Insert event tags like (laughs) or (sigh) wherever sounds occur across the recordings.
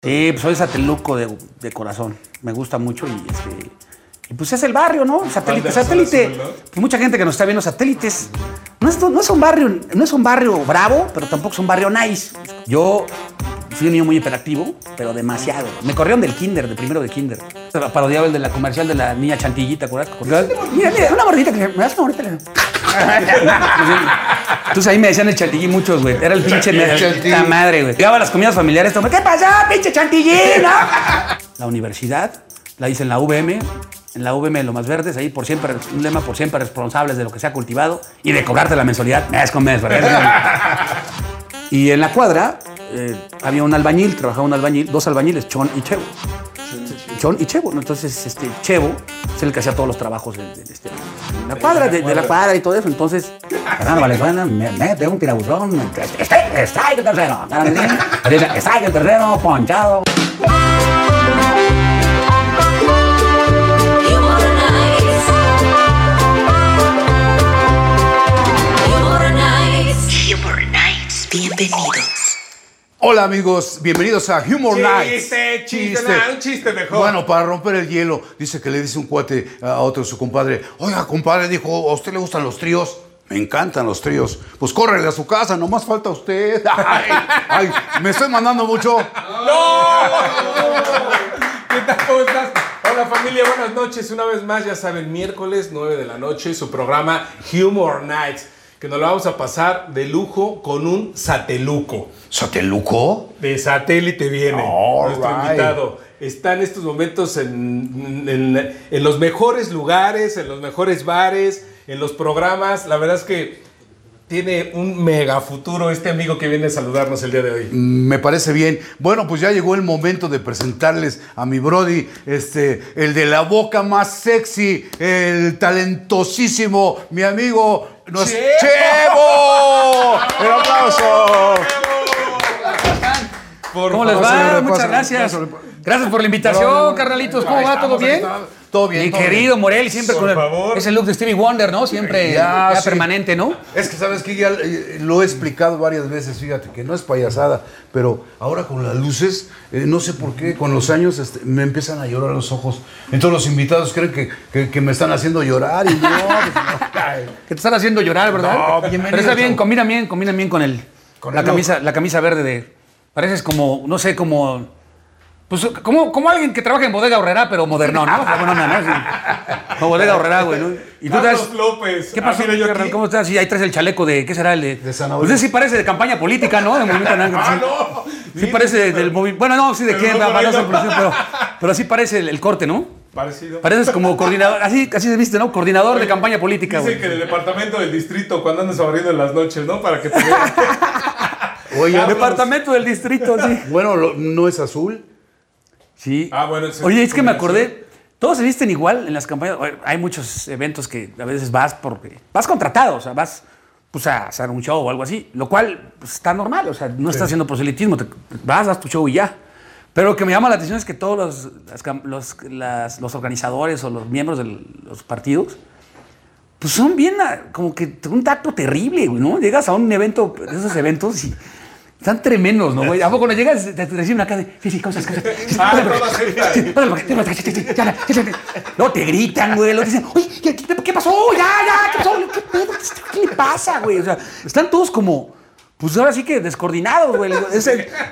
Sí, pues soy sateluco de, de corazón. Me gusta mucho y este. Y pues es el barrio, ¿no? Satélite. Satélite. Pues mucha gente que nos está viendo satélites. No es, no es un barrio, no es un barrio bravo, pero tampoco es un barrio nice. Yo fui un niño muy hiperactivo, pero demasiado. Me corrieron del kinder, de primero de kinder. Parodiaba el de la comercial de la niña chantillita, ¿acuerdas? Mira, mira, una gordita que me das una gordita. Entonces ahí me decían el chantilly muchos, güey. Era el pinche la madre, güey. Llegaba a las comidas familiares, todo, ¿qué pasa, pinche chantilly? no? La universidad la hice en la VM, en la VM de Lomas Verdes, ahí por siempre, un lema por siempre responsables de lo que se ha cultivado y de cobrarte la mensualidad mes con mes, ¿verdad? Y en la cuadra eh, había un albañil, trabajaba un albañil, dos albañiles, Chon y Chevo. Chon y Chevo, ¿no? Entonces, este, Chevo es el que hacía todos los trabajos de, de- de este, la cuadra, de, de la cuadra y todo eso. Entonces, Fernando Valenzuela me mete un tirabuzón, está, está el tercero, está el tercero, ponchado. Bienvenidos. Hola amigos, bienvenidos a Humor Nights. Chiste, chiste, nada, un chiste mejor. Bueno, para romper el hielo, dice que le dice un cuate a otro su compadre, oiga compadre, dijo, ¿a usted le gustan los tríos? Me encantan los tríos. Pues córrele a su casa, nomás falta usted. (laughs) Ay, ay, me estoy mandando mucho. ¿Qué tal? ¿Cómo estás? Hola familia, buenas noches. Una vez más, ya saben, miércoles 9 de la noche, su programa Humor Nights, que nos lo vamos a pasar de lujo con un sateluco. ¿Sateluco? De satélite viene All nuestro right. invitado. Está en estos momentos en, en- en los mejores lugares, en los mejores bares, en los programas. La verdad es que tiene un mega futuro este amigo que viene a saludarnos el día de hoy. Me parece bien. Bueno, pues ya llegó el momento de presentarles a mi Brody, este, el de la boca más sexy, el talentosísimo, mi amigo, nos- ¡Chevo! ¡Chevo! (laughs) ¡El aplauso! ¿Cómo les va? Muchas gracias. Gracias por la invitación, No, carnalitos. ¿Cómo va? ¿Todo bien? Todo bien. Mi todo querido bien. Morel, siempre Por con el, favor. ese look de Stevie Wonder, ¿no? Siempre Ya, ya, sí. permanente, ¿no? Es que sabes que ya eh, lo he explicado varias veces, fíjate que no es payasada, pero ahora con las luces, eh, no sé por qué, con los años este, me empiezan a llorar los ojos. Entonces los invitados creen que, que- que me están haciendo llorar y no, (laughs) pues, no. Que te están haciendo llorar, ¿verdad? No, bienvenido, Pero está bien, combina bien, combina bien con el Con la el camisa, la camisa verde de. Pareces como, no sé, como. Pues como, como alguien que trabaja en bodega horrera, pero moderno, ¿no? O sea, bueno, no, no, sí. Como bodega horrera, güey, ¿no? Y tú Carlos López. ¿Qué pasó, Ah, yo carnal? aquí. ¿Cómo estás? Y ahí traes el chaleco de. ¿Qué será el de? De zanahoria. Pues ese sí parece de campaña política, ¿no? De movimiento (laughs) Ah, sí. no. Sí parece de- del movimiento. Bueno, no, sí, de quién, no pero, pero, pero sí parece el, el corte, ¿no? Parecido. Pareces como coordinador, así, así se viste, ¿no? Coordinador de campaña política, Dicen güey. que del departamento del distrito, cuando andas abriendo en las noches, ¿no? Para que te vean. Oye, (laughs) Carlos. Departamento del distrito, sí. bueno, lo- no es azul. Sí. Ah, bueno, ese Oye, es que me acordé, todos se visten igual en las campañas. Hay muchos eventos que a veces vas porque vas contratado, o sea, vas pues, a hacer un show o algo así, lo cual pues, está normal, o sea, no estás haciendo proselitismo, te- vas, das tu show y ya. Pero lo que me llama la atención es que todos los, los, las- los organizadores o los miembros de los partidos, pues son bien, como que un tacto terrible, güey, ¿no? Llegas a un evento, esos eventos y están tremendos, ¿no, güey? ¿A poco no llegas, te, reciben acá de, sí, sí, cosas, cosas. (laughs) Ah. No, te gritan, güey, lo dicen, oye, ¿qué, qué- pasó? Ya, ya, ¿qué pasó? ¿Qué pedo? ¿Qué le pasa, güey? O sea, están todos como, pues ahora sí que descoordinados, güey.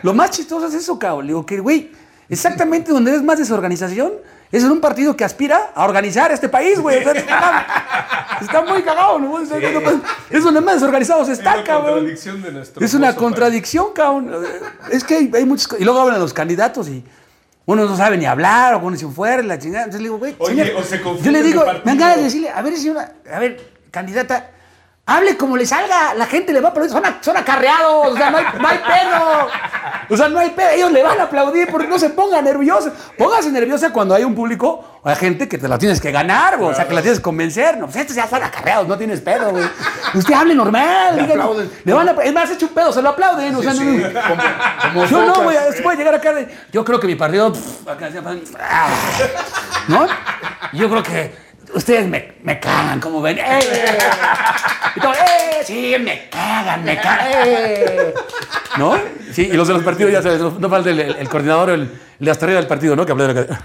Lo más chistoso es eso, cabrón. Le digo que, güey, exactamente donde es más desorganización es en un partido que aspira a organizar este país, güey. O sea, está, (laughs) está muy cagado, ¿no? No, Es donde más desorganizados Es está, cabrón. contradicción de nuestro Es una contradicción, cabrón. Es que hay, hay muchas cosas. Y luego hablan los candidatos y uno no sabe ni hablar o ponerse un fuera, la chingada. Entonces le digo, güey, Oye, señor, o se yo le de digo, me de decirle, a ver, señora, a ver, candidata, hable como le salga, la gente le va a aplaudir, son, a- son acarreados, o sea, no hay, no hay pedo. O sea, no hay pedo, ellos le van a aplaudir porque no se ponga nerviosa. Póngase nerviosa cuando hay un público o hay gente que te la tienes que ganar, güey, o sea, que la tienes que convencer. No, pues estos ya son acarreados, no tienes pedo, güey. Usted hable normal, aplauden. Le van a, es más, hecho un pedo, se lo aplauden, o sea, no, no. Como, como Yo no, güey, se puede llegar acá de. Yo creo que mi partido. pff, acá, ah, ¿No? Yo creo que ustedes me, me cagan, como ven. ¡Eh! Y todo, ¡eh! Sí, me cagan, me cagan. ¡eh! ¿No? Sí, y los de los partidos, ya sabes, no, falta el, el- el coordinador, el, el de hasta arriba del partido, ¿no? Que habló de la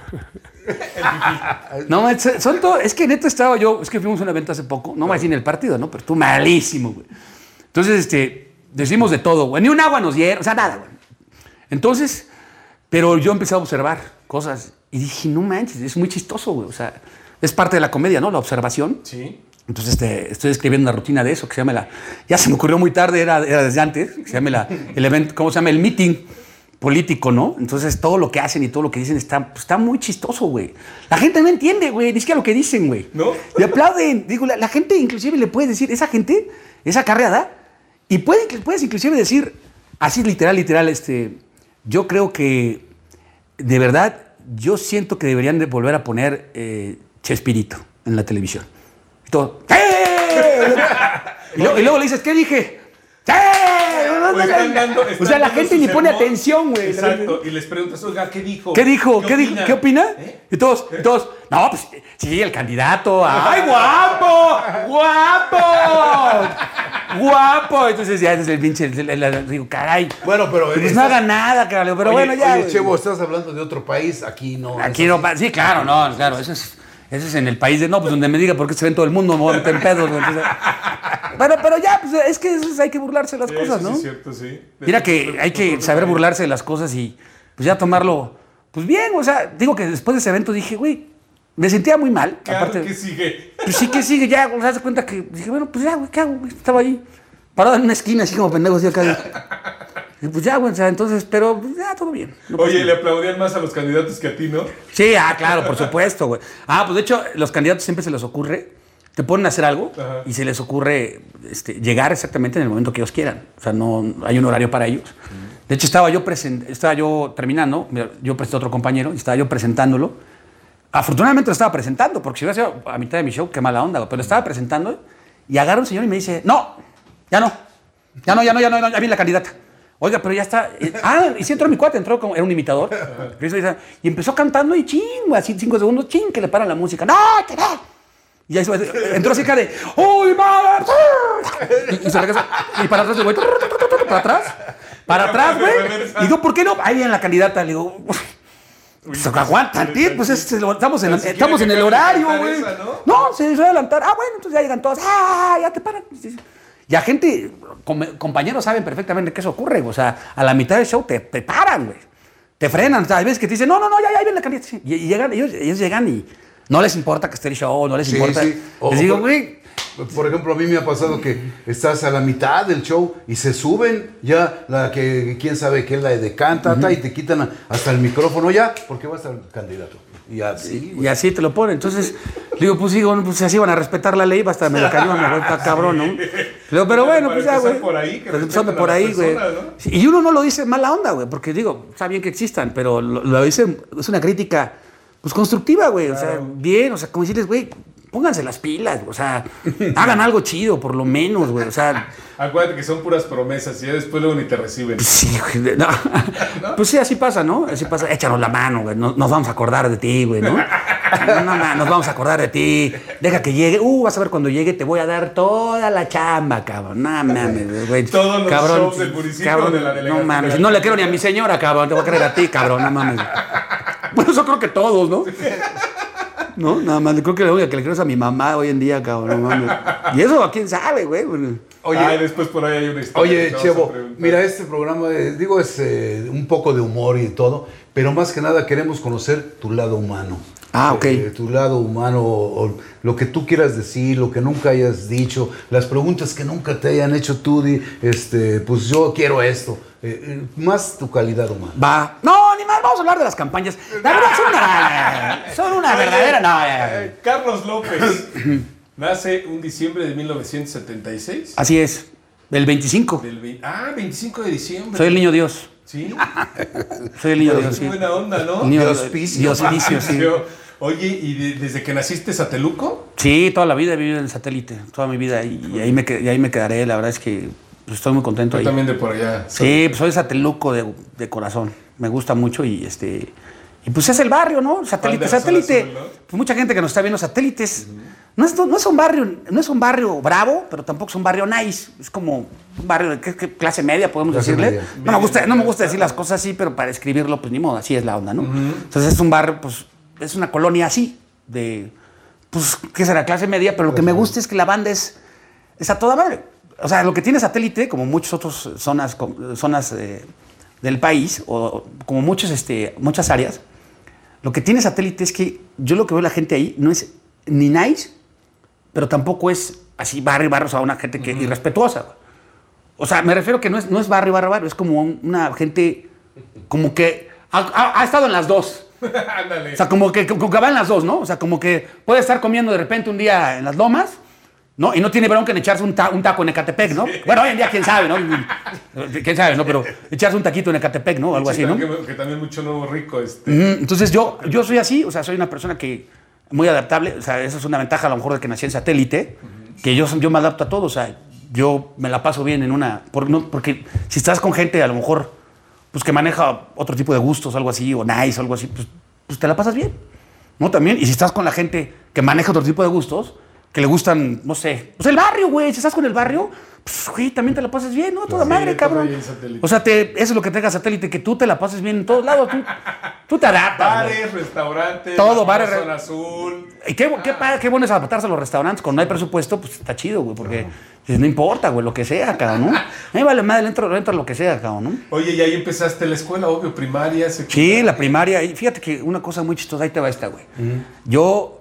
No, es- son todo, es que neta estaba yo, es que fuimos a un evento hace poco, no decir en el partido, ¿no? Pero estuvo malísimo, güey. Entonces, este, decimos de todo, güey. Ni un agua nos dieron, o sea, nada, güey. Entonces, pero yo empecé a observar cosas y dije, no manches, es muy chistoso, güey. O sea, es parte de la comedia, ¿no? La observación. Sí. Entonces este, estoy escribiendo una rutina de eso que se llama la. Ya se me ocurrió muy tarde, era, era desde antes, que se llama la, (laughs) el evento, ¿cómo se llama? El meeting político, ¿no? Entonces todo lo que hacen y todo lo que dicen está, pues, está muy chistoso, güey. La gente no entiende, güey, ni siquiera lo que dicen, güey. ¿No? Le aplauden. Digo, la, la gente inclusive le puede decir, esa gente, esa carreada, y puede, puedes inclusive decir, así literal, literal, este, yo creo que, de verdad, yo siento que deberían de volver a poner eh, Chespirito en la televisión. Y todo, ¡eh! (laughs) y, luego, y luego le dices, ¿qué dije? ¡Sí! O están dando- o están sea, la gente ni pone sermón. atención, güey. Exacto. Y les preguntas, oiga, ¿qué dijo? ¿Qué dijo? ¿Qué, dijo? opina? ¿Qué opina? ¿Eh? Y todos, y todos, no, pues sí, el candidato. (laughs) ¡Ay, guapo! ¡Guapo! ¡Guapo! Entonces ya es el pinche. digo, caray. Bueno, pero Pues no haga nada, cabrón. Pero Oye, bueno, ya. oye. Chevo, estás hablando de otro país, aquí no. Aquí no pasa. Sí, claro, no, claro. Eso es, eso es en el país de. No, pues donde me diga por qué se ve en todo el mundo, me voy a meter en pedos. entonces- pero, pero ya, pues es que es- hay que burlarse de las Sí, cosas, ¿no? sí, es cierto, sí. Mira que hay que saber burlarse de las cosas y pues ya tomarlo, pues bien, o sea, digo que después de ese evento dije, güey, me sentía muy mal. Claro aparte, que sigue. pues sí que sigue, ya, o sea, se cuenta que dije, bueno, pues ya, güey, ¿qué hago? Estaba ahí, parado en una esquina, así como pendejo, así acá. Y pues ya, güey, o sea, entonces, pero pues, ya, todo bien. No Oye, le aplaudían más a los candidatos que a ti, ¿no? Sí, ah, claro, por supuesto, güey. Ah, pues de hecho, los candidatos siempre se les ocurre, te ponen a hacer algo Ajá. y se les ocurre este, llegar exactamente en el momento que ellos quieran. O sea, no hay un horario para ellos. De hecho, estaba yo, estaba yo terminando, yo presenté a otro compañero y estaba yo presentándolo. Afortunadamente lo estaba presentando, porque si hubiera sido a mitad de mi show, qué mala onda, güey. pero lo estaba presentando y agarra un señor y me dice, no, ya no, ya no, ya no, ya no, ya viene la candidata. Oiga, pero ya está. eh, ah, y sí entró mi cuate, entró como, era un imitador. (laughs) Y empezó cantando y ching, así cinco segundos, ching, que le paran la música. ¡No, que no! Y ahí se- entró así de, ¡Uy, madre! Y, y se regresa. Y para atrás el güey, para atrás. Para atrás, güey. Y digo, ¿por qué no? Ahí viene la candidata. Le digo, pues aguanta, tío, pues es- estamos en, si estamos en el horario, güey. ¿no? No, se va a adelantar. Ah, bueno, entonces ya llegan todos. Ah, ya te paran. Y a gente, com- compañeros saben perfectamente que eso ocurre. O sea, a la mitad del show te, te paran, güey. Te frenan. O sea, hay veces que te dicen, no, no, no, ya, ya viene la candidata. Sí. Y, y llegan, ellos, ellos llegan y no les importa que esté el show, no les Sí, importa. sí. O- Les digo, güey, Por ejemplo, a mí me ha pasado que estás a la mitad del show y se suben ya la que quién sabe qué es la de canta y te quitan hasta el micrófono ya porque va a estar candidato. Y así. Y así te lo ponen. Entonces, digo, pues digo, pues así van a respetar la ley, hasta me la cayó, me está cabrón, ¿no? Digo, pero bueno, pues ya, güey. por ahí, que Pues por ahí, güey. Sí, Y uno no lo dice mala onda, güey, porque digo, está bien que existan, pero lo, lo dicen, es una crítica, pues constructiva, güey. O sea, bien, o sea, como decirles, güey, pónganse las pilas, o sea, hagan algo chido, por lo menos, güey. O sea, Acuérdate que son puras promesas y ya después luego ni te reciben. pues sí, güey, (laughs) no. Pues sí, así pasa, ¿no? Así pasa. Échanos la mano, güey. Nos, nos vamos a acordar de ti, güey, ¿no? No, no, no, nos vamos a acordar de ti. Deja que llegue. Uh, vas a ver cuando llegue, te voy a dar toda la chamba, cabrón. No mames, güey. Todos los cabrón, shows del municipio de la No delegación. mames. No le creo ni a mi señora, cabrón. Te voy a creer a ti, cabrón. No mames. Bueno, eso creo que todos, ¿no? No, nada más. Creo que la única que le creo es a mi mamá hoy en día, cabrón. Mames. Y eso, ¿a quién sabe, güey? Oye, Ay, después por ahí hay una historia. Oye, Chevo, mira, este programa, digo, es eh, un poco de humor y todo, pero más que nada queremos conocer tu lado humano. Ah, ok. Eh, tu lado humano, o, o lo que tú quieras decir, lo que nunca hayas dicho, las preguntas que nunca te hayan hecho tú, di, este, pues yo quiero esto. Eh, más tu calidad humana. Va. No. Vamos a hablar de las campañas. La verdad, son una, son una verdadera. No, ya. Eh, Carlos López nace un diciembre de 1976. Así es. El 25. Del ah, 25 de diciembre. Soy el niño Dios. Sí. Soy el niño Dios, Qué buena onda, ¿no? Niño De Dios. auspicio. Dios inicio, sí. Oye, ¿y de- desde que naciste Sateluco? Sí, toda la vida he vivido en el satélite. Toda mi vida. Y, y ahí, me, y ahí me quedaré. La verdad es que pues, estoy muy contento Yo ahí. también de por allá. Sí, pues soy sateluco de, de corazón. Me gusta mucho y este. Y pues es el barrio, ¿no? Satélite, satélite. azul, ¿no? Pues mucha gente que nos está viendo satélites. no, es, no es un barrio, no es un barrio bravo, pero tampoco es un barrio nice. Es como un barrio de ¿qué- qué clase media, podemos Clase decirle. media. No me, gusta, no me gusta decir las cosas así, pero para describirlo, pues ni modo, así es la onda, ¿no? Entonces es un barrio, pues, es una colonia así, de, pues, ¿qué será? Clase media, pero lo que me gusta es que la banda es, es a toda madre. O sea, lo que tiene satélite, como muchas otras zonas, zonas eh, del país, o como muchos, este, muchas áreas, lo que tiene satélite es que yo lo que veo la gente ahí no es ni nice, pero tampoco es así barrio, barrio, o sea, una gente que irrespetuosa. O sea, me refiero que no es, no es barrio, barrio, barrio, es como un- una gente como que ha, ha- ha estado en las dos. (laughs) O sea, como que, como que va en las dos, ¿no? O sea, como que puede estar comiendo de repente un día en las lomas, ¿no? Y no tiene bronca en echarse un, ta- un taco en Ecatepec, ¿no? Bueno, hoy en día quién sabe, ¿no? (laughs) Quién sabe, ¿no? Pero echarse un taquito en Ecatepec, ¿no? Algo así, ¿no? Que, que también mucho nuevo rico. Este. Entonces yo, yo soy así, o sea, soy una persona que muy adaptable, o sea, esa es una ventaja a lo mejor de que nací en satélite, que yo, yo me adapto a todo, o sea, yo me la paso bien en una, por- no- porque si estás con gente a lo mejor, pues que maneja otro tipo de gustos, algo así, o nice, algo así, pues, pues te la pasas bien, ¿no? También, y si estás con la gente que maneja otro tipo de gustos, que le gustan, no sé, pues el barrio, güey, si estás con el barrio, pues, güey, también te la pasas bien, ¿no? Toda Sí, madre, cabrón. O sea, te, eso es lo que te haga satélite, que tú te la pases bien en todos lados, tú, tú te adaptas. Bares, restaurantes, Todo, bares, re- zona azul. Y qué, qué, padre, qué bueno es adaptarse a los restaurantes. Cuando no hay presupuesto, pues está chido, güey, porque dices, no importa, güey, lo que sea, cabrón, ¿no? (laughs) A mí vale madre, entro, entro lo que sea, cabrón, ¿no? Oye, y ahí empezaste la escuela, obvio, primaria, secundaria. Sí, la primaria. Y fíjate que una cosa muy chistosa, ahí te va esta, güey. Yo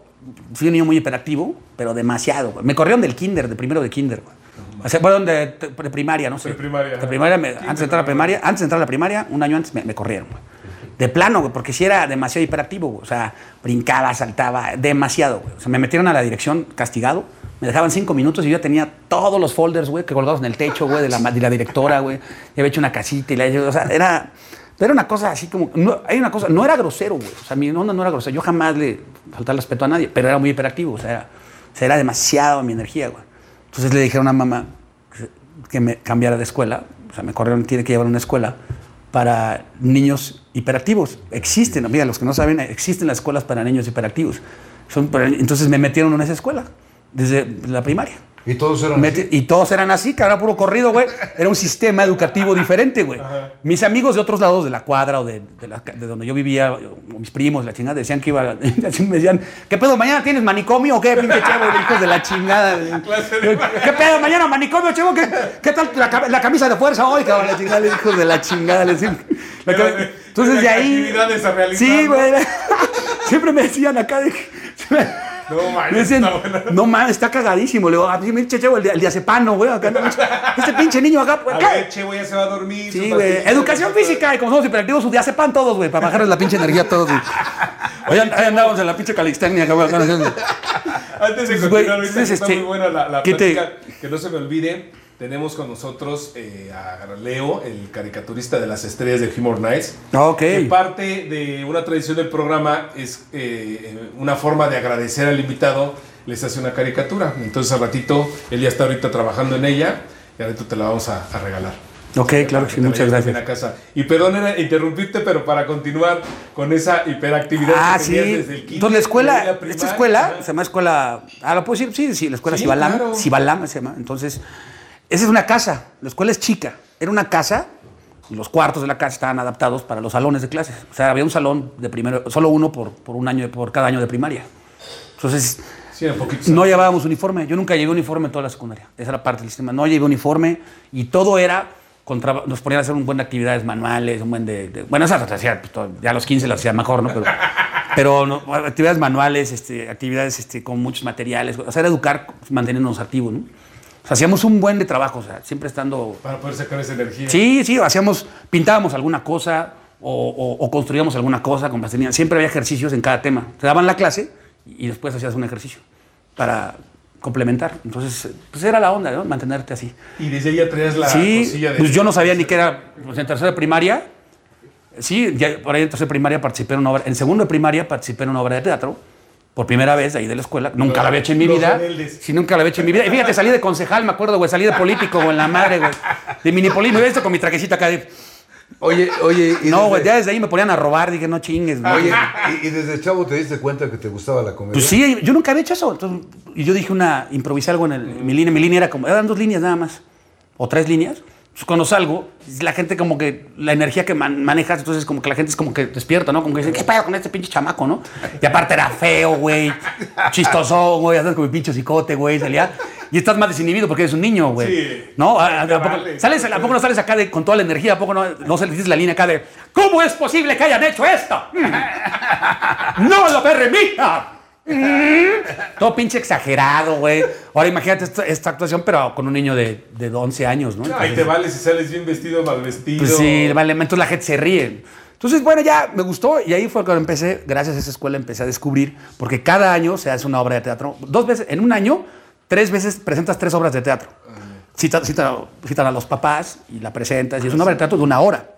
fui un niño muy hiperactivo, pero demasiado, güey. Me corrieron del kinder, de primero de kinder, güey. O sea, bueno, de, de primaria, no sé. De primaria, me- Kinder, antes de entrar a la primaria. primaria, antes de entrar a la primaria, un año antes me, me corrieron, güey. De plano, güey, porque si era demasiado hiperactivo, güey. O sea, brincaba, saltaba, demasiado, güey. O sea, me metieron a la dirección castigado, me dejaban cinco minutos y yo ya tenía todos los folders, güey, que colgados en el techo, güey, de la, de la directora, güey. Ya había hecho una casita y la... O sea, era... Pero era una cosa así como... No, hay una cosa... No era grosero, güey. O sea, mi onda no era grosero. Yo jamás le faltaba respeto a nadie, pero era muy hiperactivo. O sea, era, era demasiado mi energía, güey. Entonces le dijeron a mamá que- me cambiara de escuela. O sea, me corrieron, tiene que llevar a una escuela para niños hiperactivos. Existen, mira, los que no saben, existen las escuelas para niños hiperactivos. Son entonces me metieron en esa escuela, desde la primaria. Y todos eran Meti- y todos eran así, era puro corrido, güey. Era un sistema educativo diferente, güey. Mis amigos de otros lados de la cuadra o de, de la- de donde yo vivía, o mis primos, la chingada, decían que iba. (laughs) así me decían, ¿qué pedo? ¿Mañana tienes manicomio o qué, pinche chavo? (laughs) Hijos de la chingada. (laughs) ¿Qué pedo? ¿Mañana manicomio, chavo? ¿Qué, qué tal la, la camisa de fuerza hoy, cabrón? La chingada, hijos de la chingada. les. La de- Entonces de ahí. Sí, güey. Siempre me decían acá de. No, man, Me decían, está buena. no mames, está cagadísimo. Le digo, a mí me chechevo el, el diazepano, güey. Acá, no, este pinche niño acá. pues, A ¿qué? ver, che, güey, ya se va a dormir. Sí, güey. Educación física. Y como somos hiperactivos, su diazepam todos, güey. Para bajarles la pinche energía a todos, güey. (laughs) And- ahí andábamos en la pinche calistenia, cabrón. Antes de Pues, continuar, güey, ahorita está este, muy buena la, la ¿qué te- plática, que no se me olvide, tenemos con nosotros eh, a Leo, el caricaturista de las estrellas de Humor Nights. Ok. Que parte de una tradición del programa es eh, una forma de agradecer al invitado, les hace una caricatura. Entonces al ratito, él ya está ahorita trabajando en ella y ahorita te la vamos a, a regalar. Ok, claro que sí. Muchas gracias. a casa. Y perdón era interrumpirte, pero para continuar con esa hiperactividad Ah, que sí. desde el Entonces la escuela, la esta escuela, se llama escuela, ah, ¿lo puedo decir? Sí, sí, la escuela Sí, Sibalam, claro. Se llama. Entonces, esa es una casa, la escuela es chica, era una casa, y los cuartos de la casa estaban adaptados para los salones de clases. O sea, había un salón de primero, solo uno por, por un año, por cada año de primaria. Entonces, Sí, no llevábamos uniforme. Yo nunca llevé uniforme en toda la secundaria. Esa era parte del sistema. No llevé uniforme y todo era. Contra, nos ponían a hacer un buen de actividades manuales, un buen de. de- bueno, esas las hacía, pues, ya a los 15 las hacía mejor, ¿no? Pero, (laughs) pero no, actividades manuales, este, actividades este, con muchos materiales. O sea, era educar manteniéndonos activos, ¿no? Sea, hacíamos un buen de trabajo, o sea, siempre estando Para poder sacar esa energía. Sí, sí, hacíamos, pintábamos alguna cosa o, o- o construíamos alguna cosa con plastilina. Siempre había ejercicios en cada tema. Te daban la clase y después hacías un ejercicio para complementar. Entonces, pues era la onda, ¿no? Mantenerte así. Y desde ahí ya traías la sí, cosilla de. pues yo no sabía ni qué era. Pues en tercera primaria, sí, ya por ahí en tercera primaria participé en una obra. En segundo de primaria participé en una obra de teatro. Por primera vez ahí de la escuela. Nunca Los- la había hecho en mi vida. rebeldes. Sí, nunca la había hecho en mi vida. Y fíjate, salí de concejal, me acuerdo, güey. Salí de político, güey, en la madre, güey. De mini político. Me había visto con mi traquecita acá de... Oye, oye. y No, desde- güey, ya desde ahí me ponían a robar, dije, no chingues, güey. Oye, y, y desde chavo te diste cuenta que te gustaba la comedia. Pues sí, yo nunca había hecho eso. Entonces, y yo dije una, improvisé algo en, el, en mi línea. Mi línea era como, eran dos líneas nada más, o tres líneas. Entonces, cuando salgo, la gente como que, la energía que man- manejas, entonces como que la gente es como que despierta, ¿no? Como que dicen, ¿qué pedo con este pinche chamaco, no? Y aparte era feo, güey, (laughs) chistoso, güey, andas con mi pinche cicote, güey, salía. Y estás más desinhibido porque eres un niño, güey. Sí. ¿No? ¿A, a- Te a poco, vale. sales, ¿A poco no sales acá de, con toda la energía? ¿A poco no, no se le dices la línea acá de, ¿cómo es posible que hayan hecho esto? (laughs) ¡No lo permita! (laughs) Todo pinche exagerado, güey. Ahora imagínate esta, esta actuación, pero con un niño de, de 11 años, ¿no? Ahí te vale si sales bien vestido, mal vestido. pues sí, vale, entonces la gente se ríe. Entonces, bueno, ya me gustó y ahí fue cuando empecé, gracias a esa escuela, empecé a descubrir, porque cada año se hace una obra de teatro. Dos veces, en un año, tres veces presentas tres obras de teatro. Citan, citan- citan a los papás y la presentas y es una obra de teatro de una hora.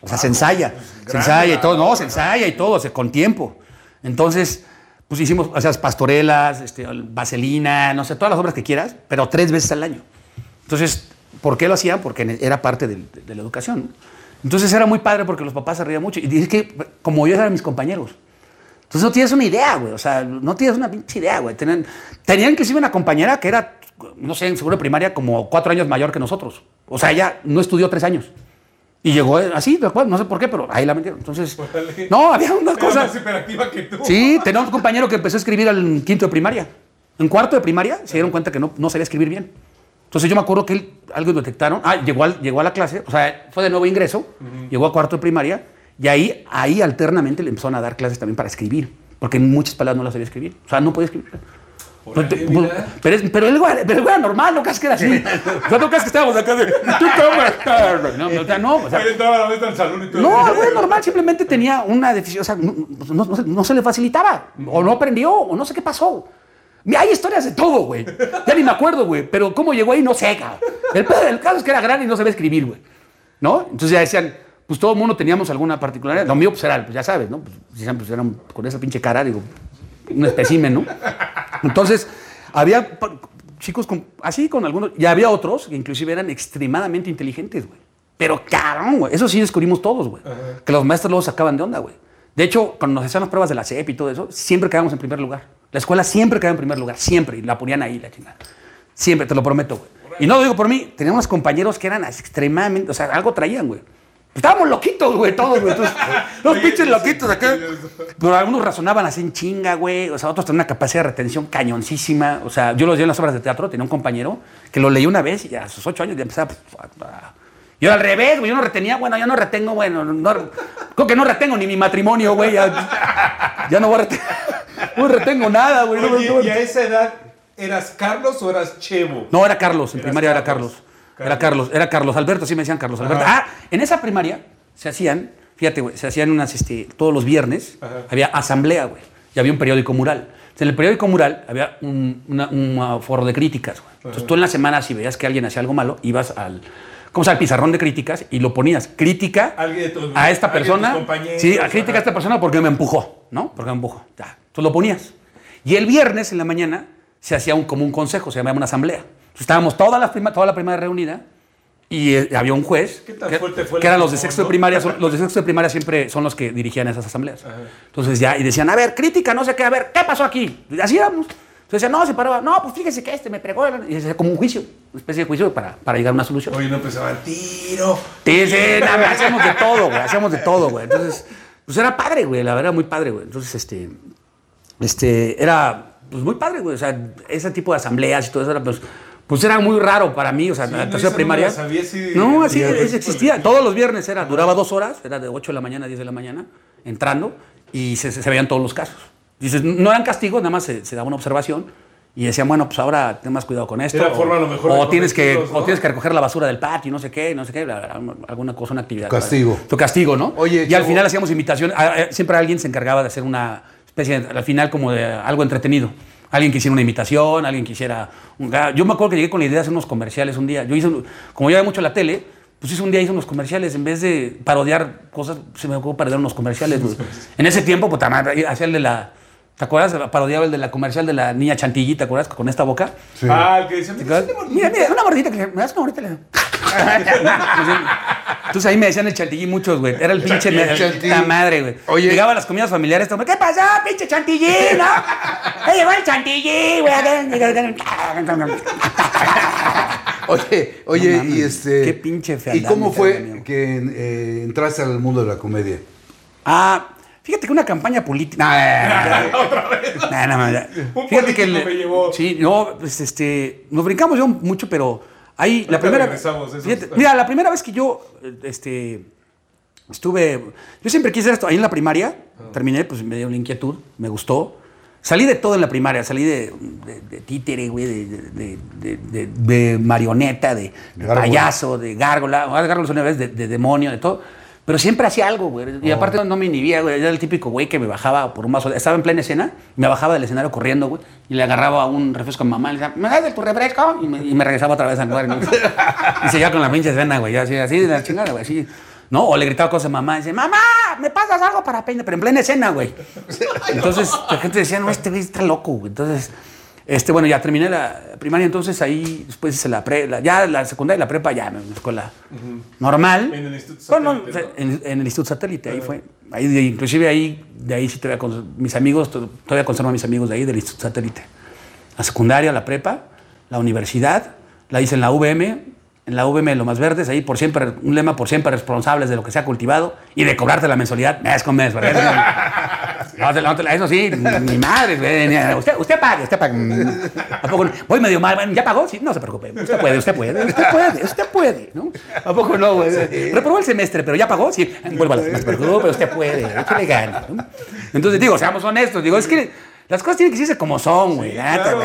O sea, se ensaya, se ensaya y todo, no, se ensaya y todo, se, con tiempo. Entonces, pues hicimos, o sea, pastorelas, este, vaselina, no sé, todas las obras que quieras, pero tres veces al año. Entonces, ¿por qué lo hacían? Porque era parte del- de, la educación. Entonces era muy padre porque los papás se reían mucho. Y dije que, como yo eran mis compañeros. Entonces no tienes una idea, güey. O sea, no tienes una pinche idea, güey. Tenían, tenían inclusive una compañera que era, no sé, en seguro de primaria, como cuatro años mayor que nosotros. O sea, ella no estudió tres años. Y llegó así, de acuerdo, no sé por qué, pero ahí la metieron. Entonces, Órale. no, había una Era cosa. más hiperactiva que tú. Sí, tenía un compañero que empezó a escribir al quinto de primaria. En cuarto de primaria se dieron cuenta que no, no sabía escribir bien. Entonces yo me acuerdo que él, algo detectaron. Ah, llegó, al- llegó a la clase, o sea, fue de nuevo ingreso, llegó a cuarto de primaria y ahí, ahí alternamente le empezaron a dar clases también para escribir. Porque muchas palabras no las sabía escribir. O sea, no podía escribir. Pero, es- pero él, güey, pero güey, era normal, no creas que era así. (laughs) No, no creas que estábamos acá de. ¿Tú cómo estás? No, o sea, no. O sea, Ahí entraba la maestra al salón y todo. no, güey, normal, simplemente tenía una deficiencia, o sea, no, no- no se- no se le facilitaba, o no aprendió, o no sé qué pasó. Hay historias de todo, güey. Ya ni me acuerdo, güey, pero cómo llegó ahí no sé, cabrón. El, pedo del caso es que era grande y no sabía escribir, güey. ¿No? Entonces ya decían, pues todo el mundo teníamos alguna particularidad. Lo mío, pues era, pues ya sabes, ¿no? Pues, pues eran con esa pinche cara, digo, un espécimen, ¿no? Entonces, había chicos con, así con algunos, y había otros que inclusive eran extremadamente inteligentes, güey. Pero carón, güey. Eso sí descubrimos todos, güey. Que los maestros luego sacaban de onda, güey. De hecho, cuando nos hacían las pruebas de la CEP y todo eso, siempre quedábamos en primer lugar. La escuela siempre quedaba en primer lugar, siempre. Y la ponían ahí, la chingada. Siempre, te lo prometo, güey. Y no lo digo por mí, teníamos compañeros que eran extremadamente, o sea, algo traían, güey. Estábamos loquitos, güey, todos, güey. Entonces, (laughs) Los pinches loquitos acá. Pero algunos razonaban así en chinga, güey. O sea, otros tenían una capacidad de retención cañoncísima. O sea, yo los vi en las obras de teatro. Tenía un compañero que lo leí una vez y a sus ocho años ya empezaba. pues, a- Yo al revés, güey. Yo no retenía, bueno, yo no retengo, bueno. No, creo que no retengo ni mi matrimonio, güey. Ya, ya no voy a retener. (laughs) No retengo nada, güey. No, Oye, no- ¿y a esa edad eras Carlos o eras Chevo? no, era Carlos. En primaria era Carlos. Carlos. Era Carlos. Era Carlos Alberto. Sí me decían Carlos Alberto. Ajá. Ah, en esa primaria se hacían, fíjate, güey, se hacían unas, este, todos los viernes, Ajá. había asamblea, güey. Y había un periódico mural. Entonces, en el periódico mural había un, una- un, foro de críticas, güey. Entonces tú en la semana, si veías que alguien hacía algo malo, ibas al, ¿cómo se llama? Al pizarrón de críticas y lo ponías. Crítica tus- a esta persona. Sí, a crítica ajá. a esta persona porque me empujó, ¿no? Porque me empujó. Ya. Entonces lo ponías. Y el viernes en la mañana se hacía un, como un consejo, se llamaba una asamblea. Estábamos toda la, prima, toda la primaria reunida y eh, había un juez, ¿Qué tan que, fuerte fue el que eran los de sexto de primaria, son- los de sexto de primaria siempre son los que dirigían esas asambleas. Entonces ya, y decían, a ver, crítica, no sé qué, a ver, ¿qué pasó aquí? Y así íbamos. Entonces decían, no, se paraba, no, pues fíjese que este me pregó, y hacía como un juicio, una especie de juicio para, para llegar a una solución. Oye, no empezaban tiro. Sí, sí, nada, hacíamos de todo, güey, hacíamos de todo, güey. Entonces, pues era padre, güey, la verdad, muy padre, güey. Entonces, este, este, era, pues muy padre, güey. O sea, ese tipo de asambleas y todo eso era, pues, pues era muy raro para mí, o sea, Sí, la no, tercera no primaria. la sabía de- no, así es- existía. Todos los viernes era, duraba dos horas, era de 8 de la mañana a 10 de la mañana, entrando, y se, se- se veían todos los casos. Dices, no eran castigos, nada más se, se daba una observación. Y decían, bueno, pues ahora ten más cuidado con esto. Era o- forma a lo mejor o tienes que, corregirlos, o ¿no? tienes que recoger la basura del patio, no sé qué, no sé qué, alguna cosa, una actividad. Castigo. Tu castigo, ¿no? Oye, y al chavo. final hacíamos invitación, a- a- siempre alguien se encargaba de hacer una especie, al final como de algo entretenido. Alguien que hiciera una imitación, alguien que hiciera un... Yo me acuerdo que llegué con la idea de hacer unos comerciales un día. Yo hice, como yo veía mucho la tele, pues hice un día hice unos comerciales. En vez de parodiar cosas, se me ocurrió parodiar unos comerciales. (laughs) En ese tiempo, pues también hacía el de la... ¿Te acuerdas? Parodiaba el de la comercial de la niña chantilly, ¿te acuerdas? Con esta boca. Sí. Ah, el que decía, ¿Te mira? Mira, una mordita que le- me das una mordita. le- (laughs) Entonces ahí me decían el chantilly muchos, güey. Era el pinche puta madre, güey. Oye. Llegaba a las comidas familiares, todo, ¿qué pasó, pinche chantilly, no? (laughs) ¡Ya llegó el chantilly, güey! Oye, oye, No mames, y este. qué pinche ¿Y fealdad cómo me fue que eh, entraste al mundo de la comedia? Ah, fíjate que una campaña política. No, (laughs) otra vez. No, ya. Un Fíjate que. político me llevó. Sí, no, pues este. Nos brincamos yo mucho, pero ahí la primera. está- mira, la primera vez que yo. Este. Estuve. Yo siempre quise hacer esto. Ahí en la primaria, terminé, pues me dio la inquietud, me gustó. Salí de todo en la primaria, salí de, de, de títere, güey, de, de, marioneta, de, payaso, de gárgola, gárgola una vez, de demonio, de todo. Pero siempre hacía algo, güey. Y aparte no, no me inhibía, güey. Era el típico güey que me bajaba por un vaso. Estaba en plena escena, me bajaba del escenario corriendo, güey. Y le agarraba un refresco a mi mamá. Y le decía, ¿me das de tu refresco? Y me, y me regresaba otra vez al lugar. ¿no? y seguía con la pinche escena, güey. Así, así de la chingada, güey. Así. ¿No? O le gritaba cosas a mamá. Y dice, mamá, ¿me pasas algo para peinar? Pero en plena escena, güey. (laughs) Entonces la gente decía, no, este güey está loco, güey. Entonces, este, bueno, ya terminé la primaria, entonces ahí después hice la pre, la- ya la secundaria y la prepa, ya en la escuela normal. En el Instituto Satélite, en, en el Instituto Satélite, ahí fue. Ahí, inclusive ahí, de ahí sí todavía con mis amigos, to- todavía conservo a mis amigos de ahí, del Instituto Satélite. La secundaria, la prepa, la universidad, la hice en la VM, en la VM de Lomas Verdes, ahí por siempre, un lema por siempre responsables de lo que se ha cultivado y de cobrarte la mensualidad mes con mes, ¿verdad? (laughs) Eso sí, mi madre, güey, usted, usted pague, usted pague. ¿A poco no? Voy medio mal, bueno, ¿ya pagó? Sí, no se preocupe, usted puede, usted puede, usted puede, usted puede, ¿no? ¿A poco no, güey? Reprobó el semestre, pero ¿ya pagó? Sí, vuelva, no se preocupe, usted puede, échale ganas, ¿no? Entonces digo, seamos honestos, digo, es que las cosas tienen que decirse como son, güey, claro.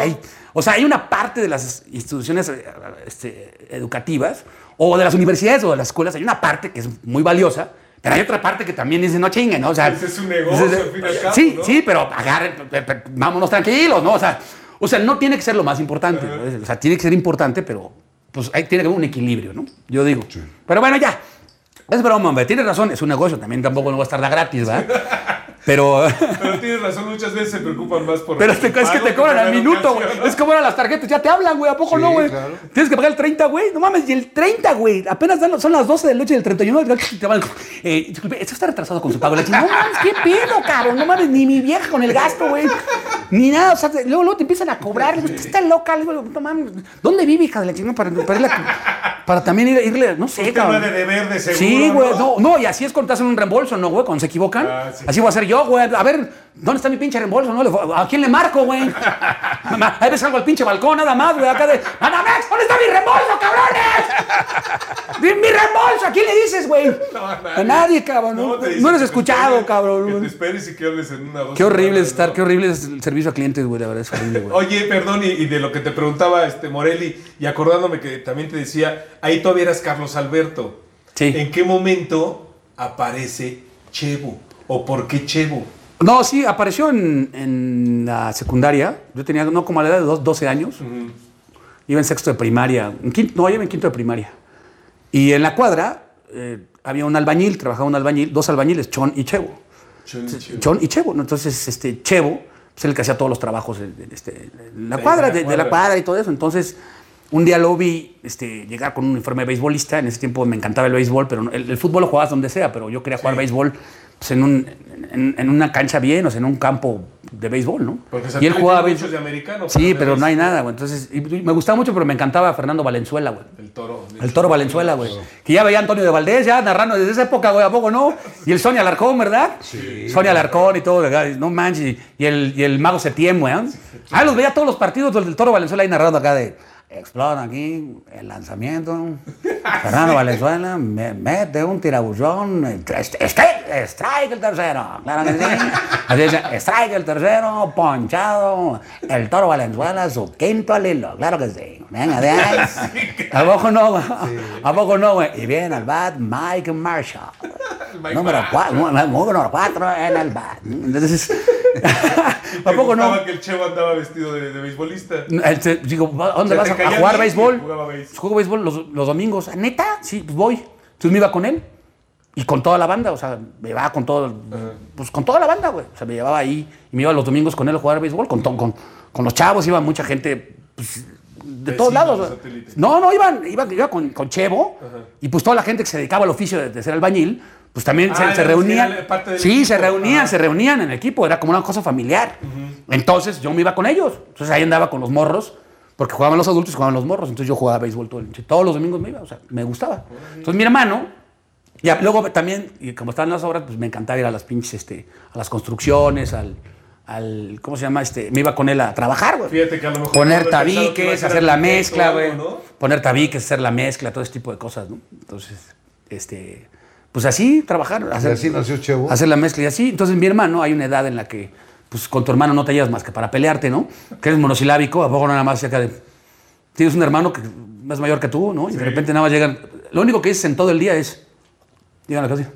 O sea, hay una parte de las instituciones eh, este, educativas o de las universidades o de las escuelas, hay una parte que es muy valiosa, pero hay otra parte que también dice, no chinguen, ¿no? O sea, Ese es un negocio, al fin y al cabo, Sí, ¿no? sí, pero agarren, vámonos tranquilos, ¿no? O sea, o sea, no tiene que ser lo más importante, ¿no? O sea, tiene que ser importante, pero pues ahí tiene que haber un equilibrio, ¿no? Yo digo. Pero bueno, ya. Es broma, hombre. Tienes razón, es un negocio, también tampoco no va a estar de gratis, ¿verdad? (laughs) Pero... Pero tienes razón, muchas veces se preocupan más por. Pero te- es que te cobran al minuto, güey. Es como eran las tarjetas, ya te hablan, güey. ¿A poco Sí, no, güey? claro. Tienes que pagar el 30, güey. No mames, y el 30, güey. Apenas dan- son las 12 de la noche del 31. y Te van, eh, disculpe, esto está retrasado con su pago. Le dicen, no mames, qué pedo, cabrón. No mames, ni mi vieja con el gasto, güey. Ni nada. O sea, te- luego, luego te empiezan a cobrar. Digo, Está loca. Le digo, no mames. ¿Dónde vive, hija de la chingada? Para, para, irle para también ir- irle, no sé, cabrón. tema de deber de seguro. Sí, güey, ¿no? no, no, y así es cuando te hacen un reembolso, ¿no, güey? Cuando se equivocan. Ah, sí. Así voy a hacer yo, güey. A ver, ¿dónde está mi pinche reembolso? ¿No? ¿A quién le marco, güey? (laughs) Ahí ves algo al pinche balcón, nada más, güey. Acá de. ¡Anamex! ¿Dónde está mi reembolso, cabrones? (laughs) ¡Mi, reembolso! ¿A quién le dices, güey? (laughs) a nadie, cabrón. No, te no dicen eres escuchado, esperes- Que cabrón. te esperes y que hables en una dos Qué horrible es estar, ¿no? qué horrible es el servicio a clientes, güey. La verdad es horrible, güey. Oye, perdón, y, y de lo que te preguntaba este Morelli, y acordándome que también te decía, ahí todavía eras Carlos Alberto. Sí. ¿En qué momento aparece Chevo? ¿O por qué Chevo? No, sí, apareció en, en la secundaria. Yo tenía, no, como a la edad de dos- 12 años. Iba en sexto de primaria. En quinto, no, iba en quinto de primaria. Y en la cuadra eh, había un albañil, trabajaba un albañil, dos albañiles, Chon y Chevo. Chon y Chevo. ¿no? Entonces, este, Chevo, pues el que hacía todos los trabajos en, este, en la cuadra, la de, de la cuadra. y todo eso. Entonces, un día lo vi este, llegar con un uniforme de beisbolista. En ese tiempo me encantaba el béisbol, pero el, el fútbol lo jugabas donde sea, pero yo quería jugar béisbol pues, en, un, en, en una cancha bien, o sea, en un campo de béisbol, ¿no? Porque y él jugaba muchos de americano, Sí, pero no hay nada, güey. Entonces, y me gustaba mucho, pero me encantaba Fernando Valenzuela, güey. El toro. El toro Valenzuela, güey. Que ya veía a Antonio de Valdés, ya narrando desde esa época, güey, ¿a poco no? Y el Sonia Alarcón, ¿verdad? Sí. Sonia Alarcón y todo, ¿verdad? no manches. y- el, y el Mago Septiembre, güey. ¿eh? Ah, los veía todos los partidos del toro Valenzuela ahí narrando acá de. Explora aquí el lanzamiento. Fernando (laughs) Valenzuela me- mete un tirabullón. Strike, strike el tercero. Claro que sí. Así dice, strike el tercero, ponchado. El toro Valenzuela, su quinto al hilo. Claro que sí. Venga, de ahí. (laughs) ¿A poco no, güey? ¿A poco no, güey? Y viene al bat Mike Marshall. (laughs) Número número cuatro en el bat. Entonces, ¿a ¿Te poco no? que el Chevo andaba vestido de, de beisbolista? Digo, ¿a ¿dónde vas a, a jugar béisbol? béis. Juego béisbol los, los domingos. ¿Ah, ¿Neta? Sí, pues voy. Entonces me iba con él y con toda la banda. O sea, me llevaba con todo, pues con toda la banda, güey. O sea, me llevaba ahí y me iba los domingos con él a jugar béisbol. Con, con, con los chavos iba mucha gente, pues, de Vecinos, todos lados. No, no, iban, iban, iba con, con Chevo y pues toda la gente que se dedicaba al oficio de, de ser albañil, pues también Ah, se, se era- reunían. sí, equipo. se reunían, Ajá. se reunían en el equipo, era como una cosa familiar. Entonces yo me iba con ellos. Entonces ahí andaba con los morros, porque jugaban los adultos y jugaban los morros. Entonces yo jugaba béisbol todo el- todos los domingos me iba, o sea, me gustaba. Entonces mi hermano, ya luego también, y como estaban las obras, pues me encantaba ir a las pinches, este, a las construcciones, al, al, ¿cómo se llama? Este, me iba con él a trabajar, güey. Fíjate que a lo mejor Poner tabiques, hacer la mezcla, güey. ¿no? Poner tabiques, hacer la mezcla, todo ese tipo de cosas, ¿no? Entonces, este, pues así trabajar, hacer, así nació Chevo. hacer la mezcla y así. Entonces, mi hermano, hay una edad en la que, pues con tu hermano no te llevas más que para pelearte, ¿no? Que eres monosilábico, a poco nada más acá de. Tienes un hermano que más mayor que tú, ¿no? Y de repente nada más llegan. Lo único que dices en todo el día es. Llegan a la casa.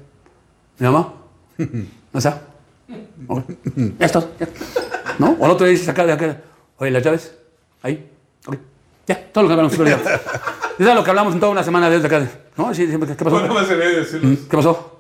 Mi mamá. (laughs) ¿No está? Ok. Ya está. ya. ¿No? O el otro día dices acá de acá. Oye, las llaves. Ahí. Ok. Ya, todo lo que hablamos todo el día. Es lo que hablamos en toda una semana desde acá. ¿No? Sí, siempre, ¿qué pasó? Decirlo. ¿Qué pasó?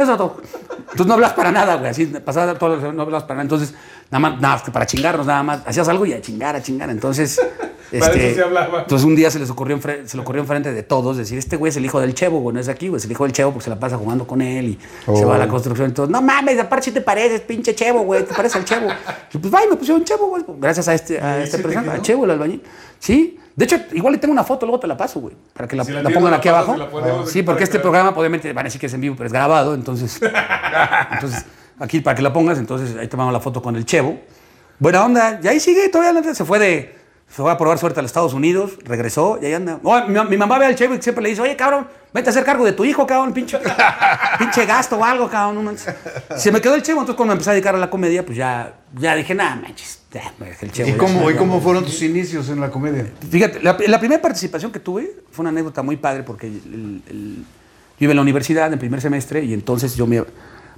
Eso es todo. Entonces no hablas para nada, güey. Así pasaba todo, no hablas para nada. Entonces, nada más, nada, más que para chingarnos, nada más. Hacías algo y a chingar, a chingar. Entonces, (laughs) Para este, eso se hablaba. entonces un día se les ocurrió, se le ocurrió enfrente de todos decir, este güey es el hijo del Chevo, güey, no es aquí, güey, es el hijo del Chevo porque se la pasa jugando con él y se va a la construcción. Entonces, no mames, aparte si te pareces, pinche Chevo, güey, te pareces al Chevo. Y pues, vaya, me pusieron Chevo, güey, gracias a este, a ¿Y este personaje, a? Chevo, el albañil. Sí, de hecho, igual le tengo una foto, luego te la paso, güey, para que la, Si la la tienes, pongan la aquí abajo. Sí, porque este programa, obviamente, van a decir que es en vivo, pero es grabado, entonces, (laughs) entonces, aquí para que la pongas, entonces ahí tomamos la foto con el Chevo. Buena onda, y ahí sigue, todavía se fue de, se fue a probar suerte a los Estados Unidos, regresó, y ahí anda. Oh, mi, mi mamá ve al Chevo y siempre le dice, oye, cabrón, vete a hacer cargo de tu hijo, cabrón, pinche, (laughs) pinche gasto o algo, cabrón. no manches". Se me quedó el Chevo, entonces cuando me empecé a dedicar a la comedia, pues ya, ya dije, nada, manches, ya, me dejé el Chevo. ¿Y ya". cómo, ¿Y cómo fueron tus inicios en la comedia? Fíjate, la, la primera participación que tuve fue una anécdota muy padre porque el- el- yo iba en la universidad en primer semestre y entonces yo me...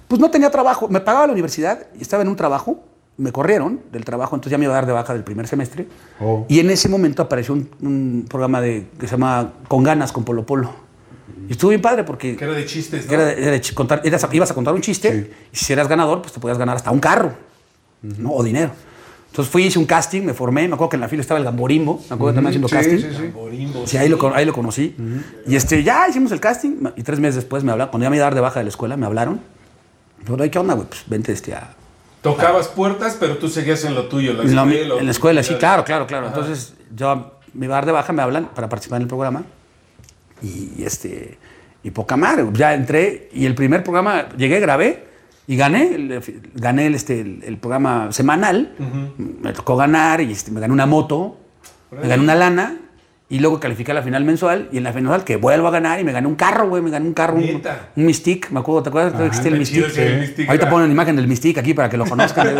Pues no tenía trabajo, me pagaba la universidad y estaba en un trabajo, me corrieron del trabajo, entonces ya me iba a dar de baja del primer semestre. Oh. Y en ese momento apareció un, un programa de, que se llama Con ganas con Polo Polo. Y estuvo bien padre porque... Que era de chistes, ¿no? que era de- era de ch- contar- eras- ibas a contar un chiste y si eras ganador, pues te podías ganar hasta un carro ¿no? o dinero. Entonces fui, hice un casting, me formé, me acuerdo que en la fila estaba el Gamborimbo, me acuerdo también haciendo Sí, casting. sí, sí. Borimbo, Sí, ahí lo, ahí lo conocí. Y este, ya hicimos el casting. Y tres meses después me hablaron, cuando ya me iba a dar de baja de la escuela, me hablaron. Pero, ¿qué onda, güey? Pues vente este, a, Tocabas puertas, pero tú seguías en lo tuyo, en la en escuela. en la escuela, sí, claro, claro, claro. Entonces, yo me iba a dar de baja, me hablan para participar en el programa. Y, este, y poca madre. Ya entré y el primer programa, llegué, grabé y gané. gané el, este, el, el programa semanal. Me tocó ganar y este, me gané una moto, me gané una lana. Y luego califiqué a la final mensual y en la final que vuelvo a ganar y me gané un carro, güey, me gané un carro, un, un Mystique, me acuerdo, ¿te acuerdas? que existía el ese Mystique, Ahorita ponen la imagen del Mystique aquí para que lo conozcan. (laughs)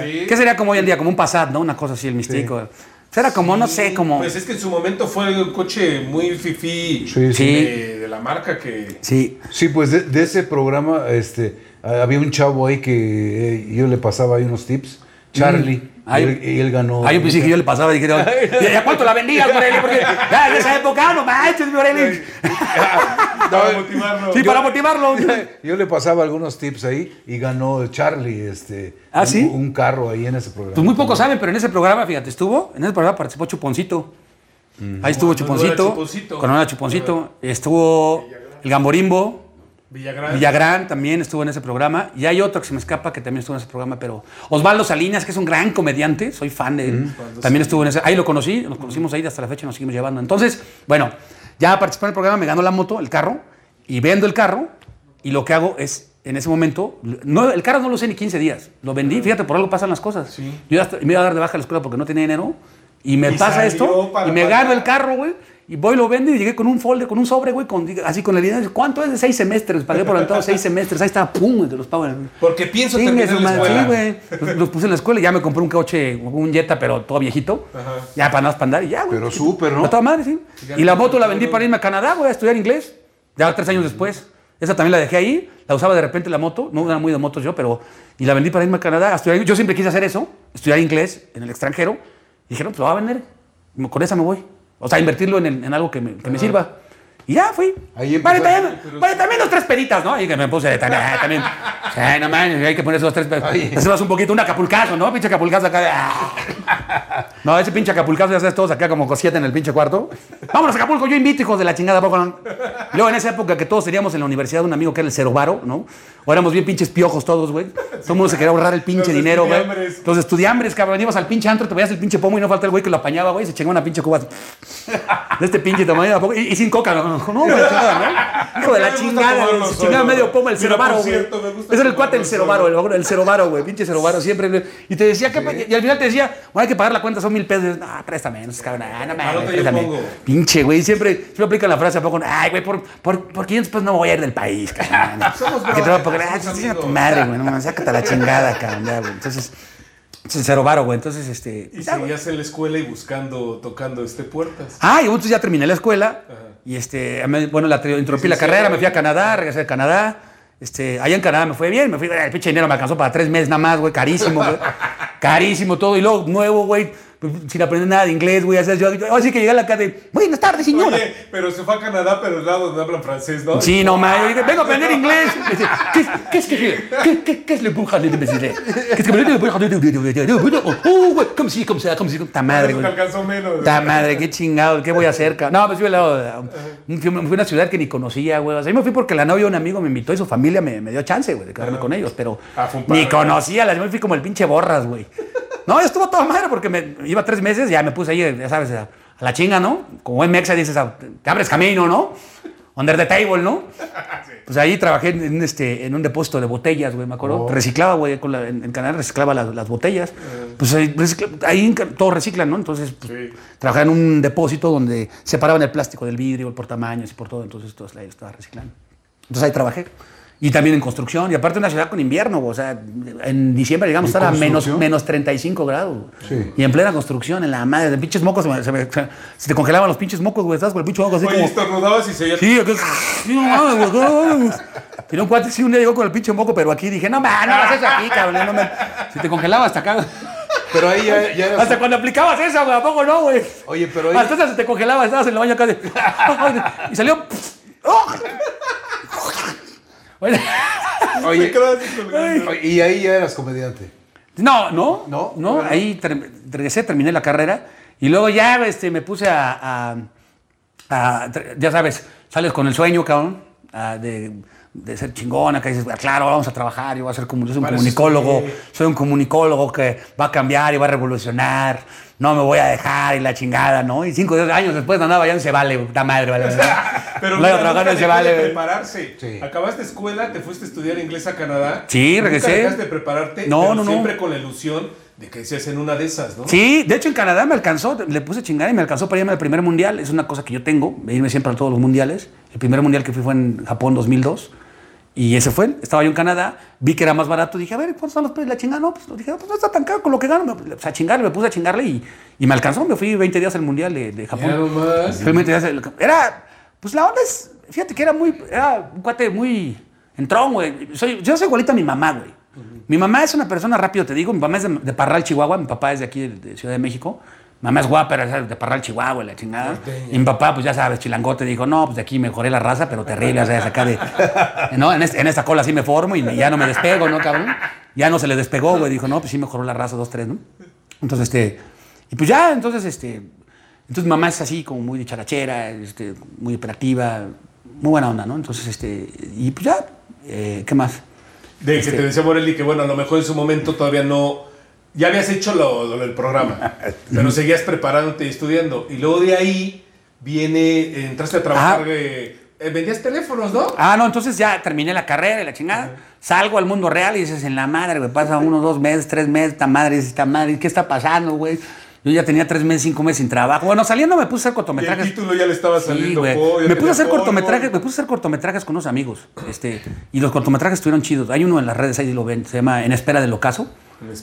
Sí. ¿Qué sería como hoy en día? Como un Passat, ¿no? Una cosa así, el Mystique. o- Era como, no sé, como... Pues es que en su momento fue un coche muy fifí Sí, sí. de, de la marca que. Sí. Sí, pues de, de ese programa este, había un chavo ahí que eh, yo le pasaba ahí unos tips, Charlie, Ay. y, él, y él ganó. Ah, yo pensé que yo le pasaba y dije, (laughs) ¿y a cuánto la vendías, Morelli? Porque ya en esa época, no manches, Morelli. (laughs) Para motivarlo. Sí, para motivarlo. (laughs) Yo le pasaba algunos tips ahí y ganó Charlie este, ¿Ah, un, sí? un carro ahí en ese programa. Pues muy pocos saben, pero en ese programa, fíjate, estuvo, en ese programa participó Chuponcito. Ahí estuvo Chuponcito. Chuponcito. Cuando no era Chuponcito. Estuvo el Gamborimbo. Villagrán. Villagrán también estuvo en ese programa. Y hay otro que se me escapa que también estuvo en ese programa, pero Osvaldo Salinas, que es un gran comediante, soy fan de él. También estuvo en ese. Ahí lo conocí, nos conocimos ahí hasta la fecha, nos seguimos llevando. Entonces, bueno, ya participé en el programa, me ganó la moto, el carro, y vendo el carro. Y lo que hago es, en ese momento, no, el carro no lo sé ni 15 días. Lo vendí, fíjate, por algo pasan las cosas. Yo ya hasta- me iba a dar de baja a la escuela porque no tenía dinero. Y me Y pasa esto, y me gano el carro, güey. Y voy, lo vendo y llegué con un folder, con un sobre, güey, con, así con el dinero. ¿Cuánto es de seis semestres? Pagué por adelantado seis semestres. Ahí está, pum, que los pago. Porque pienso Chingue terminar la escuela. Sí, güey. Los, los puse en la escuela y ya me compré un coche, un Jetta, pero todo viejito. Ya para nada para andar y ya, güey. Pero súper, ¿no? A toda madre, sí. Y la moto la vendí para irme a Canadá, güey, a estudiar inglés. Ya tres años después. Esa también la dejé ahí. La usaba de repente la moto. No era muy de motos yo, pero... Y la vendí para irme a Canadá a estudiar. Yo siempre quise hacer eso. Estudiar inglés en el extranjero. Y dije, no, pues lo voy a vender. Con esa me voy. O sea, invertirlo en, el- en algo que me, que me sirva. Y ya fui. Ahí vale, también, vale, también dos, tres peditas, ¿no? Y que me puse también. ah, también ay, no mames, hay que poner esos tres peditas. Hacemos un poquito, un acapulcazo, ¿no? Pinche acapulcazo acá de. ah. (laughs) No, ese pinche Acapulcazo, ya sabes, todos acá como cosiete en el pinche cuarto. Vámonos a Acapulco, yo invito, hijos de la chingada, ¿a poco no? Luego en esa época que todos teníamos en la universidad un amigo que era el Cerobaro, ¿no? O éramos bien pinches piojos todos, güey. Todo el mundo se quería ahorrar el pinche Los dinero, güey. Los estudiambres, cabrón, ibas al pinche antro, te veías el pinche pomo y no falta el güey que lo apañaba, güey, se chingaba una pinche cuba así. de este pinche tamaño. Y, y sin coca, no, no, güey, chingada, ¿no? (laughs) Hijo de la chingada, se chingaba medio pomo el Cerobaro, güey. Ese era el cuate tomarlo Cerobaro, el, el Cerobaro, güey, pinche Cerobaro, siempre. Y te decía que, y al final te decía, bueno, hay que pagar la cuenta, son mil pesos. Ah, préstame, no cabrón, ah, no mames, préstame. Pinche, güey, siempre, siempre aplican la frase a poco, ay, güey, por, por, por 500 pesos no voy a ir del país, cabrón. (laughs) Somos Que te voy a pagar, ah, sí, a tu madre, güey, no mames, sácate a la chingada, cabrón, ya, güey. Entonces, ese es Cerobaro, güey, entonces, este. Y seguías en la escuela y buscando, tocando este puertas. Ah, y entonces ya terminé la escuela. Y este, bueno, la, interrumpí la Licenciado carrera, me fui a Canadá, regresé de Canadá. Este, allá en Canadá me fue bien, me fui, el pinche dinero me alcanzó para tres meses nada más, güey, carísimo, güey. carísimo todo. Y luego nuevo, güey, pues, sin aprender nada de inglés, güey. Así, yo, yo- así que llegué a la casa de, buenas tardes, señora. Oye, pero se fue a Canadá, pero el lado donde hablan francés, ¿no? Sí, no, ma, yo dije, vengo a aprender inglés. Me dice, ¿Qué, qué es qué, qué, qué es le bruja de decirle? ¿Qué es que le bruja de Oh, güey, como si, como si, como si, ta madre, güey. alcanzó menos. Ta madre, qué chingado, ¿qué voy a hacer? No, pues fui al lado de- fui, a una ciudad que ni conocía, güey. O sea, yo me fui porque la novia de un amigo me invitó y su familia me, me dio chance, güey, de quedarme con ellos, pero Ah, ni conocía, la yo me fui como el pinche borras, güey. No, estuvo toda madre porque me iba tres meses, ya me puse ahí, ya sabes, a, la chinga, ¿no? Como buen mexa dices, te abres camino, ¿no? Under the table, ¿no? (laughs) Pues ahí trabajé en, en este, en un depósito de botellas, güey, me acuerdo. Oh. Reciclaba, güey, con la- en, en Canadá reciclaba las, las botellas. Eh. Pues ahí, ahí en todo reciclan, ¿no? Entonces, pues, Sí. trabajaba en un depósito donde separaban el plástico del vidrio, por tamaños y por todo. Entonces, todo ahí estaba reciclando. Entonces ahí trabajé. Y también en construcción. Y aparte una ciudad con invierno, güey, o sea, en diciembre llegamos a ¿En estar a menos, menos 35 grados. güey. Sí. Y en plena construcción, en la madre, de pinches mocos, se, me- se me- se- se te congelaban los pinches mocos, güey, estás con el pinche moco así Oye, como... estornudabas y se. Sí, acá, sí, no mames, güey, un cuate sí un día llegó con el pinche moco, pero aquí dije, no mames, no hagas eso aquí, cabrón. No me... Si te congelaba hasta acá. Pero ahí ya, ya eras- Hasta cuando aplicabas eso, güey, ¿a poco no, güey? Oye, pero ahí- Hasta se te congelaba, estabas en el baño acá de... Y salió... ¡Oh! Bueno, Oye, y ahí ya eras comediante. No, no, ¿No? no, ahí regresé, terminé la carrera y luego ya este, me puse a, a- a- ya sabes, sales con el sueño, cabrón, de, de ser chingona, que dices, "Ah, claro, vamos a trabajar, yo voy a ser como, yo soy un comunicólogo, estudié". soy un comunicólogo que va a cambiar y va a revolucionar, no me voy a dejar y la chingada, ¿no? Y cinco o diez años después andaba ya en Se Vale, puta madre, vale. (laughs) Pero Luego mira, trabajando en Se de Vale. prepararse. Sí. Acabaste escuela, te fuiste a estudiar inglés a Canadá. Sí, Nunca regresé. dejaste de prepararte, No, pero no, no. siempre con la ilusión de que seas en una de esas, ¿no? Sí, de hecho en Canadá me alcanzó, le puse chingada y me alcanzó para irme al primer mundial. Es una cosa que yo tengo, irme siempre a todos los mundiales. El primer mundial que fui fue en Japón 2002. Y ese fue, estaba yo en Canadá, vi que era más barato, dije, a ver, ¿cuántos son los precios la chingada? No, pues dije, pues no está tan caro con lo que gano. Me, o sea, chingarle, me puse a chingarle y, y me alcanzó. Me fui 20 días al mundial de, de Japón. Nomás. Fui 20 días al- era, pues la onda es, fíjate que era muy, era un cuate muy entrón, güey. Soy, yo soy igualito a mi mamá, güey. Mi mamá es una persona, rápido te digo, mi mamá es de, de Parral, Chihuahua, mi papá es de aquí, de, de Ciudad de México. Mamá es guapa, era de Parral, Chihuahua, la chingada. Y mi papá, pues ya sabes, chilangote, dijo, no, pues de aquí mejoré la raza, pero terrible, o sea, acá de... (laughs) No, en, este- en esta cola sí me formo y ya no me despego, ¿no, cabrón? Ya no se le despegó, güey, dijo, no, pues sí mejoró la raza, dos, tres, ¿no? Entonces, este... Y pues ya, entonces, este... Entonces mamá es así, como muy dicharachera, este, muy operativa, muy buena onda, ¿no? Entonces, este... Y pues ya, eh, ¿qué más? De Este que te decía Morelli que, bueno, a lo mejor en su momento todavía no. Ya habías hecho lo, lo del programa, (laughs) pero seguías preparándote y estudiando. Y luego de ahí viene, entraste a trabajar. Eh, vendías teléfonos, ¿no? Ah, no, entonces ya terminé la carrera y la chingada. Salgo al mundo real y dices, en la madre, güey, pasa uno, dos meses, tres meses, esta madre, esta madre, ¿qué está pasando, güey? Yo ya tenía tres meses, cinco meses sin trabajo. Bueno, saliendo me puse a hacer Y el cortometrajes. título ya le estaba Sí, saliendo. pollo, Me puse a hacer polvo. cortometrajes, me puse a hacer cortometrajes con unos amigos. Este, y los cortometrajes estuvieron chidos. Hay uno en las redes ahí lo ven, se llama En espera del ocaso.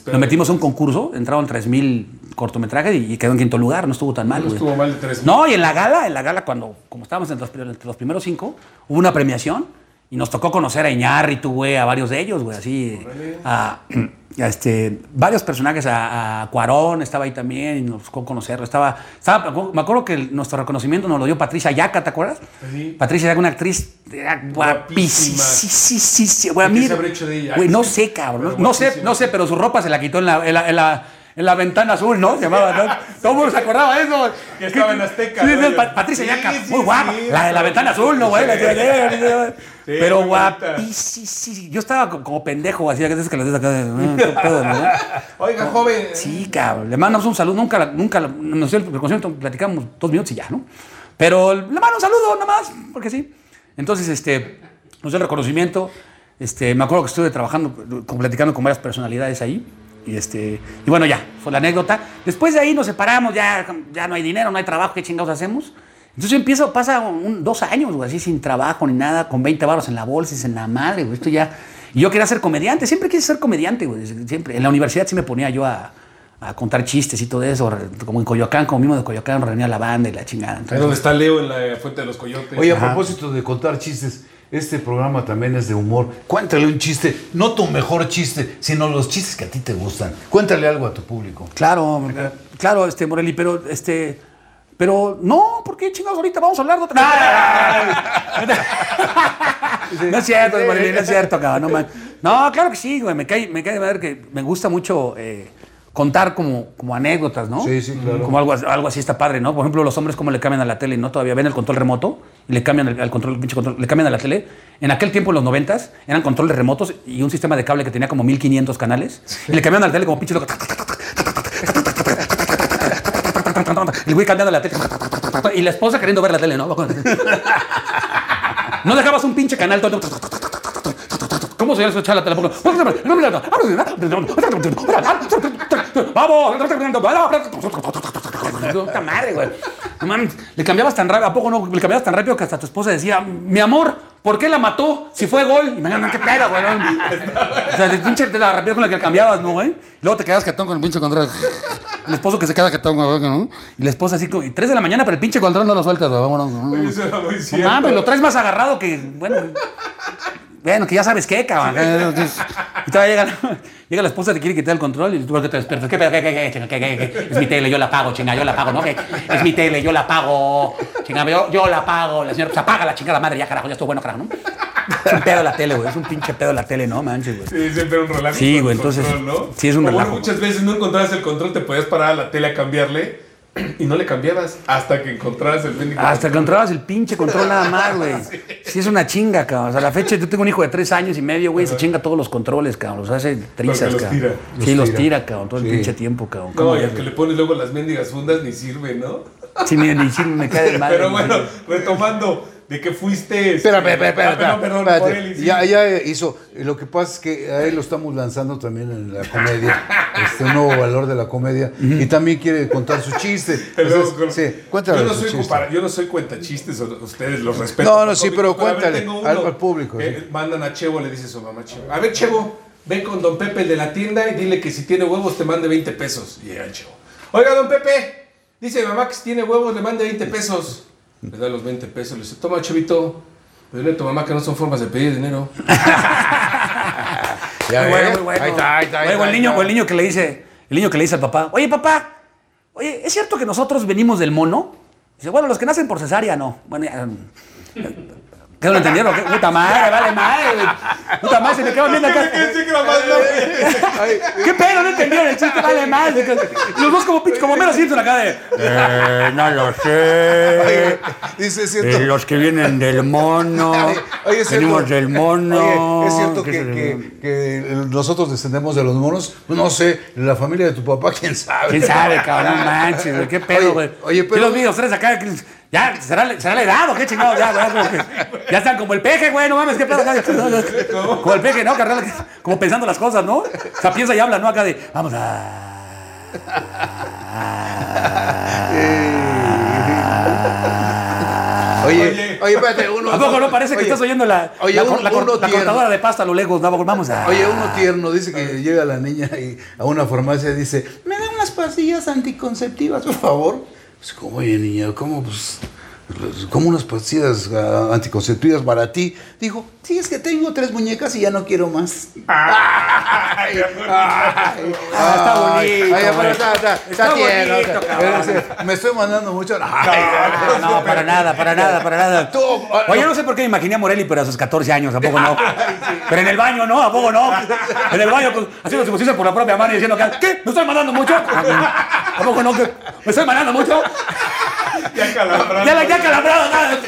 Lo metimos a un concurso, entraron 3000 cortometrajes y, y quedó en quinto lugar, no estuvo tan mal. No estuvo mal de tres No, y en la gala, en la gala cuando como estábamos entre los, entre los primeros cinco, hubo una premiación y nos tocó conocer a Iñárritu, güey, a varios de ellos, güey, así a este varios personajes, a, a Cuarón estaba ahí también y nos tocó conocerlo. Estaba, estaba me acuerdo que el- nuestro reconocimiento nos lo dio Patricia Yaca, ¿te acuerdas? Sí. Patricia Yaca, una actriz era guapísima. Sí, sí, sí, sí, güey, a ¿Y qué mí- se habrá hecho de ella? Güey, no sé, cabrón. No sé, no sé, pero su ropa se la quitó en la, en la, en la- en la ventana azul, ¿no? Se llamaba, ¿no? Todo el mundo se acordaba de eso. Que estaba en Azteca, Sí, Patricia Sí, Yaca, sí, muy guapa. la de la ventana azul, ¿no, güey? sí. Pero guapísima. Yo estaba co- como pendejo, así, a veces que des acá. "Ah, qué pedo", ¿no? (laughs) Oiga, joven. Sí, cabrón. Le mandamos un saludo. Nunca, nunca, no sé, el concierto platicamos dos minutos y ya, ¿no? Pero le mando un saludo nomás, porque sí. Entonces, este, nos dio el reconocimiento. Este, me acuerdo que estuve trabajando, platicando con varias personalidades ahí. Y, este, y bueno, ya, fue la anécdota. Después de ahí nos separamos, ya, ya no hay dinero, no hay trabajo, ¿qué chingados hacemos? Entonces yo empiezo, pasa un- dos años, güey, así sin trabajo ni nada, con 20 baros en la bolsa y en la madre, güey, esto ya... Y yo quería ser comediante, siempre quise ser comediante, güey, siempre. En la universidad sí me ponía yo a, a contar chistes y todo eso, como en Coyoacán, como mismo de Coyoacán, reunía la banda y la chingada. Entonces, donde está Leo en la Fuente de los Coyotes. Oye, a propósito de contar chistes, este programa también es de humor. Cuéntale un chiste, no tu mejor chiste, sino los chistes que a ti te gustan. Cuéntale algo a tu público. Claro, claro, este, Morelli, pero este. Pero no, ¿por qué chingados ahorita vamos a hablar de otra? (laughs) no es cierto, Morelli, no es cierto, cabrón. No, no, claro que sí, güey. Me cae, me cae de madre que me gusta mucho eh, contar como, como anécdotas, ¿no? Sí, sí, claro. Como algo, algo así está padre, ¿no? Por ejemplo, los hombres cómo le cambian a la tele, ¿no? Todavía ven el control remoto y le cambian el, al control, pinche control, le cambian a la tele. En aquel tiempo, en los noventas, eran controles remotos y un sistema de cable que tenía como 1500 canales. Y le cambian a la tele como pinche loco. El güey cambiando la tele. Y la esposa queriendo ver la tele, ¿no? No dejabas un pinche canal todo. ¿Cómo se llama escuchar la tele? ¡Vamos! Puta madre, güey. No mames, le cambiabas tan rápido, ¿a poco no? Le cambiabas tan rápido que hasta tu esposa decía, mi amor, ¿por qué la mató si fue gol? Y me dijeron, qué pedo, güey. O sea, de pinche de la rapidez con la que cambiabas, ¿no, güey? Luego te quedas catón con el pinche control. El esposo que se queda catón, güey, ¿no? Y la esposa así como, y 3 de la mañana, pero el pinche control no lo sueltas, güey. Vámonos. Oye, eso era muy No mames, lo traes más agarrado que, bueno, bueno, que ya sabes qué, cabrón. Y todavía llega, llega la esposa, te quiere quitar el control y tú ¿por qué te despiertas. ¿Qué? ¿Qué, qué, qué? Es mi tele, yo la pago, chinga, yo la pago, ¿no? Es mi tele, yo la pago, chinga, yo, yo la pago. La señora, pues apaga la chingada madre, ya carajo, ya estuvo bueno, carajo, ¿no? Es un pedo la tele, güey, es un pinche pedo la tele, ¿no? Manches, güey. Sí, siempre un relajo. Sí, güey, entonces, control, ¿no? sí, es un O bueno, relajo. muchas veces no encontrabas el control, te podías parar a la tele a cambiarle y no le cambiabas hasta que encontraras el bendigo. Hasta que encontrabas el pinche control nada más, güey. (laughs) Sí, es una chinga, cabrón. O sea, a la fecha yo tengo un hijo de tres años y medio, güey, se chinga todos los controles, cabrón. Los hace trizas, los cabrón. tira. Sí, Los los tira. cabrón, todo el pinche tiempo, cabrón. No, ¿Cómo y al que le pones luego las mendigas fundas ni sirve, ¿no? Sí, mira, ni sí me cae de (laughs) madre. Pero bueno, retomando, de que fuiste. este- Espérame, espérame, Ah, perdón. Ya, ya hizo. Lo que pasa es que a él lo estamos lanzando también en la comedia. (laughs) este, un nuevo valor de la comedia. Y también quiere contar su chiste. (laughs) Entonces, con- sí, cuéntale yo, no su soy chiste. compara- yo no soy cuenta chistes, ustedes los respeto. No, no, sí, pero ver, cuéntale al- público, sí. Mandan a Chevo, le dice a su mamá Chevo. A ver, Chevo, ven con don Pepe el de la tienda y dile que si tiene huevos te mande 20 pesos. Y llega el Chevo. Oiga, don Pepe, dice mamá que si tiene huevos le mande 20 pesos. Le da los 20 pesos, le dice, toma, Chevito. Pero dile a tu mamá que no son formas de pedir dinero. (laughs) Ya Muy bueno, ves. muy bueno. Ahí está, ahí está. ahí o el ahí niño, está. o el niño que le dice, el niño que le dice al papá, oye papá, oye, ¿es cierto que nosotros venimos del mono? Dice, bueno, los que nacen por cesárea no. Bueno, ya, ¿Qué no lo entendieron? ¿Qué? Puta madre, vale madre. Puta madre, se me quedan viendo acá. (laughs) ¿Qué pedo? No entendieron el chiste, vale madre. Los dos como pinche, como mero Simpson acá de. Eh, no lo sé. Oye, Dice, es cierto. Eh, los que vienen del mono. Oye, oye, es cierto. venimos del mono. Oye, es cierto que, ¿Qué se- que- que nosotros descendemos de los monos. No sé, la familia de tu papá, quién sabe. ¿Quién sabe, cabrón? Manches. ¿Qué pedo, Oye, güey? oye, pero- Yo los vi, los tres acá. Ya, ¿será, será la edad o qué chingados? Ya, güey, como que- ya están como el peje, güey. No mames, ¿qué pedo? (laughs) Como el peje, ¿no? Carnal? Como pensando las cosas, ¿no? O sea, piensa y habla, ¿no? Acá de, vamos a... Oye, oye, espérate, uno. ¿A poco no parece que oye, estás oyendo la, oye, la, uno- cor- la cor- uno la tierno. cortadora de pasta a lo lejos? No, vamos a... Oye, uno tierno dice que llega la niña y a una farmacia y dice, ¿me dan unas pastillas anticonceptivas, por favor? Pues, ¿cómo, oye, niña? ¿Cómo? Pues, como unas pastillas ah, anticonceptivas para ti. Dijo, sí, es que tengo tres muñecas y ya no quiero más. Ay, ay, (laughs) está bonito, ay, está, Me estoy mandando mucho. Ay, (laughs) No, no, para nada, para nada, para nada. Tú, ah, Oye, no sé por qué me imaginé a Morelli, pero a sus 14 años, ¿a poco no? (laughs) Pero en el baño, ¿no? ¿A poco no? En el baño, pues, haciendo su por la propia mano y diciendo, que, ¿qué? ¿Me estoy mandando mucho? ¿A poco no? ¿Que ¿Me estoy mandando mucho? Ya calambrando. Ya la ya calambrado, nada.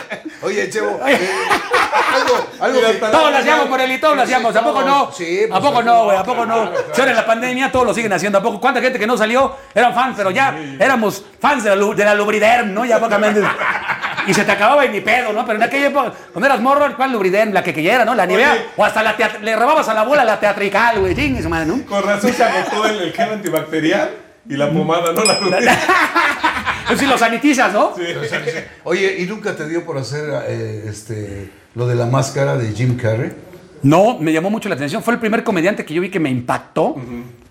Oye, Chevo, eh, algo, algo que- Todos lo hacíamos, Morelli, todos lo hacíamos. ¿A poco no? Sí, pues, ¿A poco no, güey? ¿A poco no? claro, Si ahora en la pandemia todos lo siguen haciendo. ¿A poco? ¿Cuánta gente que no salió eran fans, pero ya éramos fans de la, de la Lubriderm, ¿no? Ya pocamente. Y se te acababa y ni pedo, ¿no? Pero en aquella época, cuando eras morro, ¿cuál Lubriderm? La que queyera, ¿no? La Nivea. Oye. O hasta la le robabas a la abuela la teatrical, güey. Madre, ¿no? Con razón se agotó el, el gel antibacterial y la pomada, no la (laughs) Pues si lo sanitizas, ¿no? Oye, ¿y nunca te dio por hacer eh, este, lo de la máscara de Jim Carrey? No, me llamó mucho la atención. Fue el primer comediante que yo vi que me impactó. O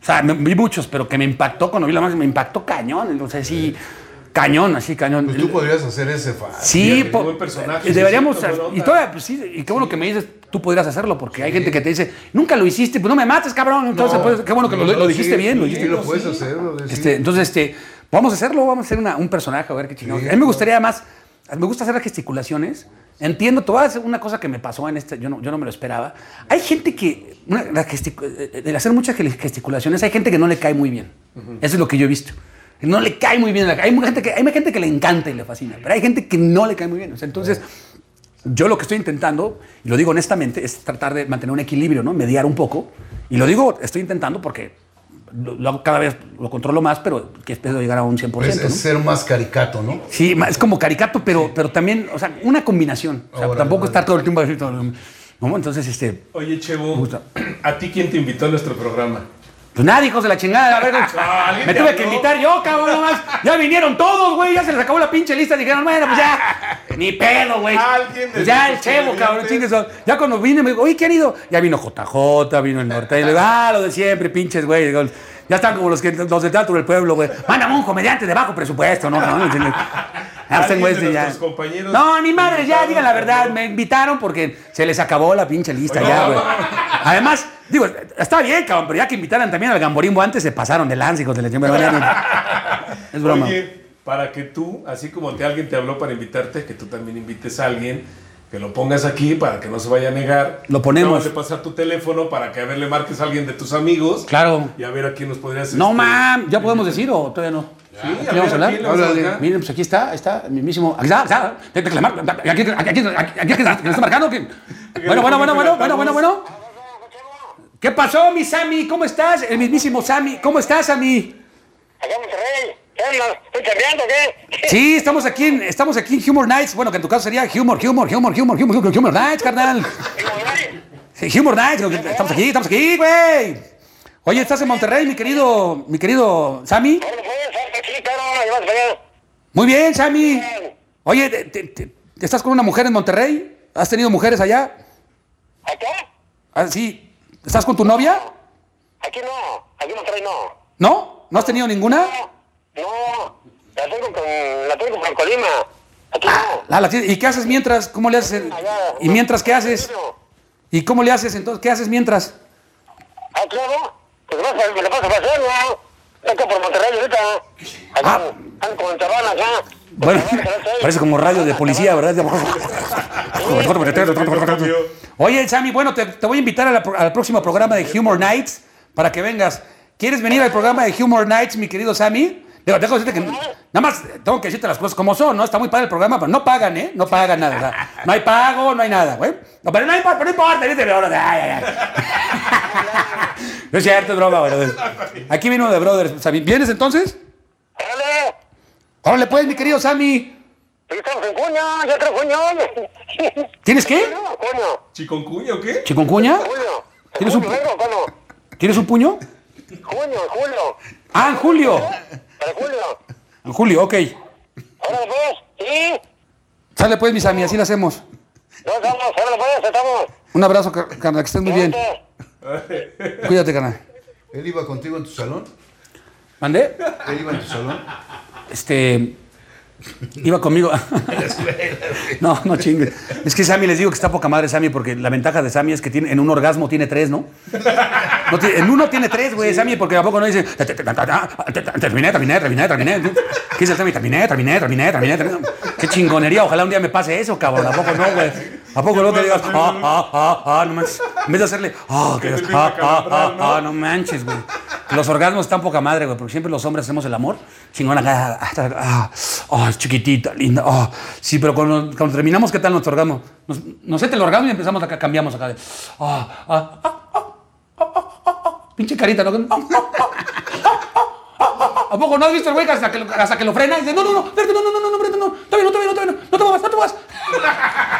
sea, me- vi muchos, pero que me impactó cuando vi la más, me impactó cañón. Entonces, sí, cañón, así, cañón. Pues tú podrías hacer ese fácil. Sí, po- personaje, eh, deberíamos. y todavía, pues sí, y qué bueno que me dices, tú podrías hacerlo, porque hay gente que te dice, nunca lo hiciste, pues no me mates, cabrón. Entonces, pues, qué bueno que lo, lo dijiste Sí, bien, lo dijiste lo puedes hacer. lo este, entonces, este, vamos a hacerlo, vamos a hacer una- un personaje, a ver qué chingados. A mí me gustaría más, me gusta hacer las gesticulaciones. Entiendo, te voy a hacer una cosa que me pasó en este, yo no, yo no me lo esperaba. Hay gente que, una- la eh, el hacer muchas gesticulaciones, hay gente que no le cae muy bien. Eso es lo que yo he visto. No le cae muy bien. Hay gente que, hay gente que le encanta y le fascina, pero hay gente que no le cae muy bien. O sea, entonces, yo lo que estoy intentando, y lo digo honestamente, es tratar de mantener un equilibrio, ¿no? Mediar un poco. Y lo digo, estoy intentando porque lo, lo hago cada vez lo controlo más, pero que espero llegar a un 100%. Es, ¿no? es ser más caricato, ¿no? Sí, es como caricato, pero, pero también, o sea, una combinación. O sea, Ahora, tampoco estar todo el tiempo así, todo el- ¿no? Entonces, este, Oye, Chevo, gusta. ¿a ti quién te invitó a nuestro programa? Pues nada, hijos de la chingada. A ver, (laughs) me tuve que invitar yo, cabrón, nomás. Ya vinieron todos, güey, ya se les acabó la pinche lista. Dijeron, bueno, pues ya, (laughs) ni pedo, güey. Pues ya el chevo, cabrón, chingues. Ya cuando vine, me dijo, oye, ¿quién ha ido? Ya vino JJ, vino el norte. Y le digo, ah, lo de siempre, pinches, güey. Ya están como los, que, los del teatro del pueblo, güey. Mándame un comediante de bajo presupuesto, ¿no? cabrón? ¿Entiendes? Ah, pues tengo ¿Alguien de este ya. compañeros No, ni madre, ya, digan la verdad. Me invitaron porque se les acabó la pinche lista ya, no, güey. no, no. Además, digo, está bien, cabrón, pero ya que invitaran también al Gamborimbo antes, se pasaron de lanza, hijos de la chingada. Es broma. Oye, para que tú, así como te, alguien te habló para invitarte, que tú también invites a alguien, que lo pongas aquí para que no se vaya a negar. Lo ponemos. Acabas de pasar tu teléfono para que a ver le marques a alguien de tus amigos. Claro. Y a ver a quién nos podrías. No, este, mam, ¿ya podemos decir o todavía no? Sí, ¿Aquí a vamos a hablar? ¿quién le vamos a? Miren, pues aquí está, está, el mismísimo. Aquí está, está. Aquí, aquí, aquí, aquí, aquí, aquí, aquí, está marcando. Bueno, bueno, bueno, bueno, bueno, bueno, bueno. ¿Qué pasó, mi Sammy? ¿Cómo estás? El mismísimo Sammy. ¿Cómo estás, Sammy? Acá en Monterrey. ¿Estoy chambeando o qué? (laughs) Sí, estamos aquí, en, estamos aquí en Humor Nights. Bueno, que en tu caso sería Humor, Humor, Humor, Humor, Humor, Humor, Humor Nights, carnal. (laughs) Sí, Humor Nights. Estamos aquí, estamos aquí, güey. Oye, ¿estás en Monterrey, mi querido, mi querido Sammy? Pues. Muy bien, Sammy. Oye, te- te- te- ¿estás con una mujer en Monterrey? ¿Has tenido mujeres allá? ¿Acá? Ah, sí. ¿Estás con tu novia? Aquí no. Aquí en Monterrey no. ¿No? ¿No has tenido ninguna? No. La tengo con, la tengo con Colima. Aquí no. Ah, la tienes- ¿Y qué haces mientras? ¿Cómo le haces? Allá. ¿Y mientras qué haces? ¿Y cómo le haces entonces? ¿Qué haces mientras? Ah, claro. Pues vas a, me la paso paseando. Acá por Monterrey ahorita. Acá, Ah. como en Chavana acá. Bueno, parece como radio de policía, ¿verdad? Oye, Sammy, bueno, te, te voy a invitar a la pro- al próximo programa de Humor Nights para que vengas. ¿Quieres venir al programa de Humor Nights, mi querido Sammy? Digo, tengo que decirte que nada más tengo que decirte las cosas como son, ¿no? Está muy padre el programa, pero no pagan, ¿eh? No pagan nada. o sea, no hay pago, no hay nada, güey. No, pero no importa, no importa, dice, pero ahora, ay, ay, ay. (laughs) No es cierto, es broma, güey. Aquí vino de Brothers, Sammy. ¿Vienes entonces? ¡Órale! Órale, pues, mi querido Sammy. ¿Tienes qué? ¿Chiconcuña o qué? Julio. ¿Tienes un- ¿Junio vengo, cuándo? ¿Tienes un puño? Junio, julio. Ah, en julio. Para julio. En julio, ok. Ahora pues, ¿sí? Sale pues, mis amigos, así lo hacemos. No estamos, ahora pues, estamos. Un abrazo, car- carnal, que estés muy bien. Cuídate, carnal. ¿Él iba contigo en tu salón? ¿Mandé? ¿Él iba en tu salón? Este. Iba conmigo. (laughs) no, no chingues. Es que Sammy les digo que está poca madre Sammy porque la ventaja de Sammy es que tiene, en un orgasmo tiene tres, ¿no? No tiene- en uno tiene tres, güey, Sammy, porque a poco no dice. Terminé, terminé, terminé, terminé. ¿Qué dice el Sammy? Terminé, terminé, terminé, terminé. terminé. Qué chingonería. Ojalá un día me pase eso, cabrón. ¿A poco no, güey? ¿A poco no te digas? Ah, ah, ah, ah, no manches. En vez de hacerle. Ah, que ah, ah, ah, ah, no manches, güey. Los orgasmos están poca madre, güey, porque siempre los hombres hacemos el amor. Chingón acá. Ah, ah, ah, chiquitita, linda. ah. Sí, pero cuando, terminamos, ¿qué tal nuestro orgasmo? Nos, nos el orgasmo y empezamos acá, cambiamos acá de. Ah. Pinche carita, ¿no? Ah, ah, ah, ah, ah, ah. ¿A poco no has visto el güey hasta que, lo- hasta que lo frena y dice, no, no, no, espérate, no, no, no, no, no, espérate, no, todavía no, todavía no, todavía no, no te muevas, no te muevas. (laughs)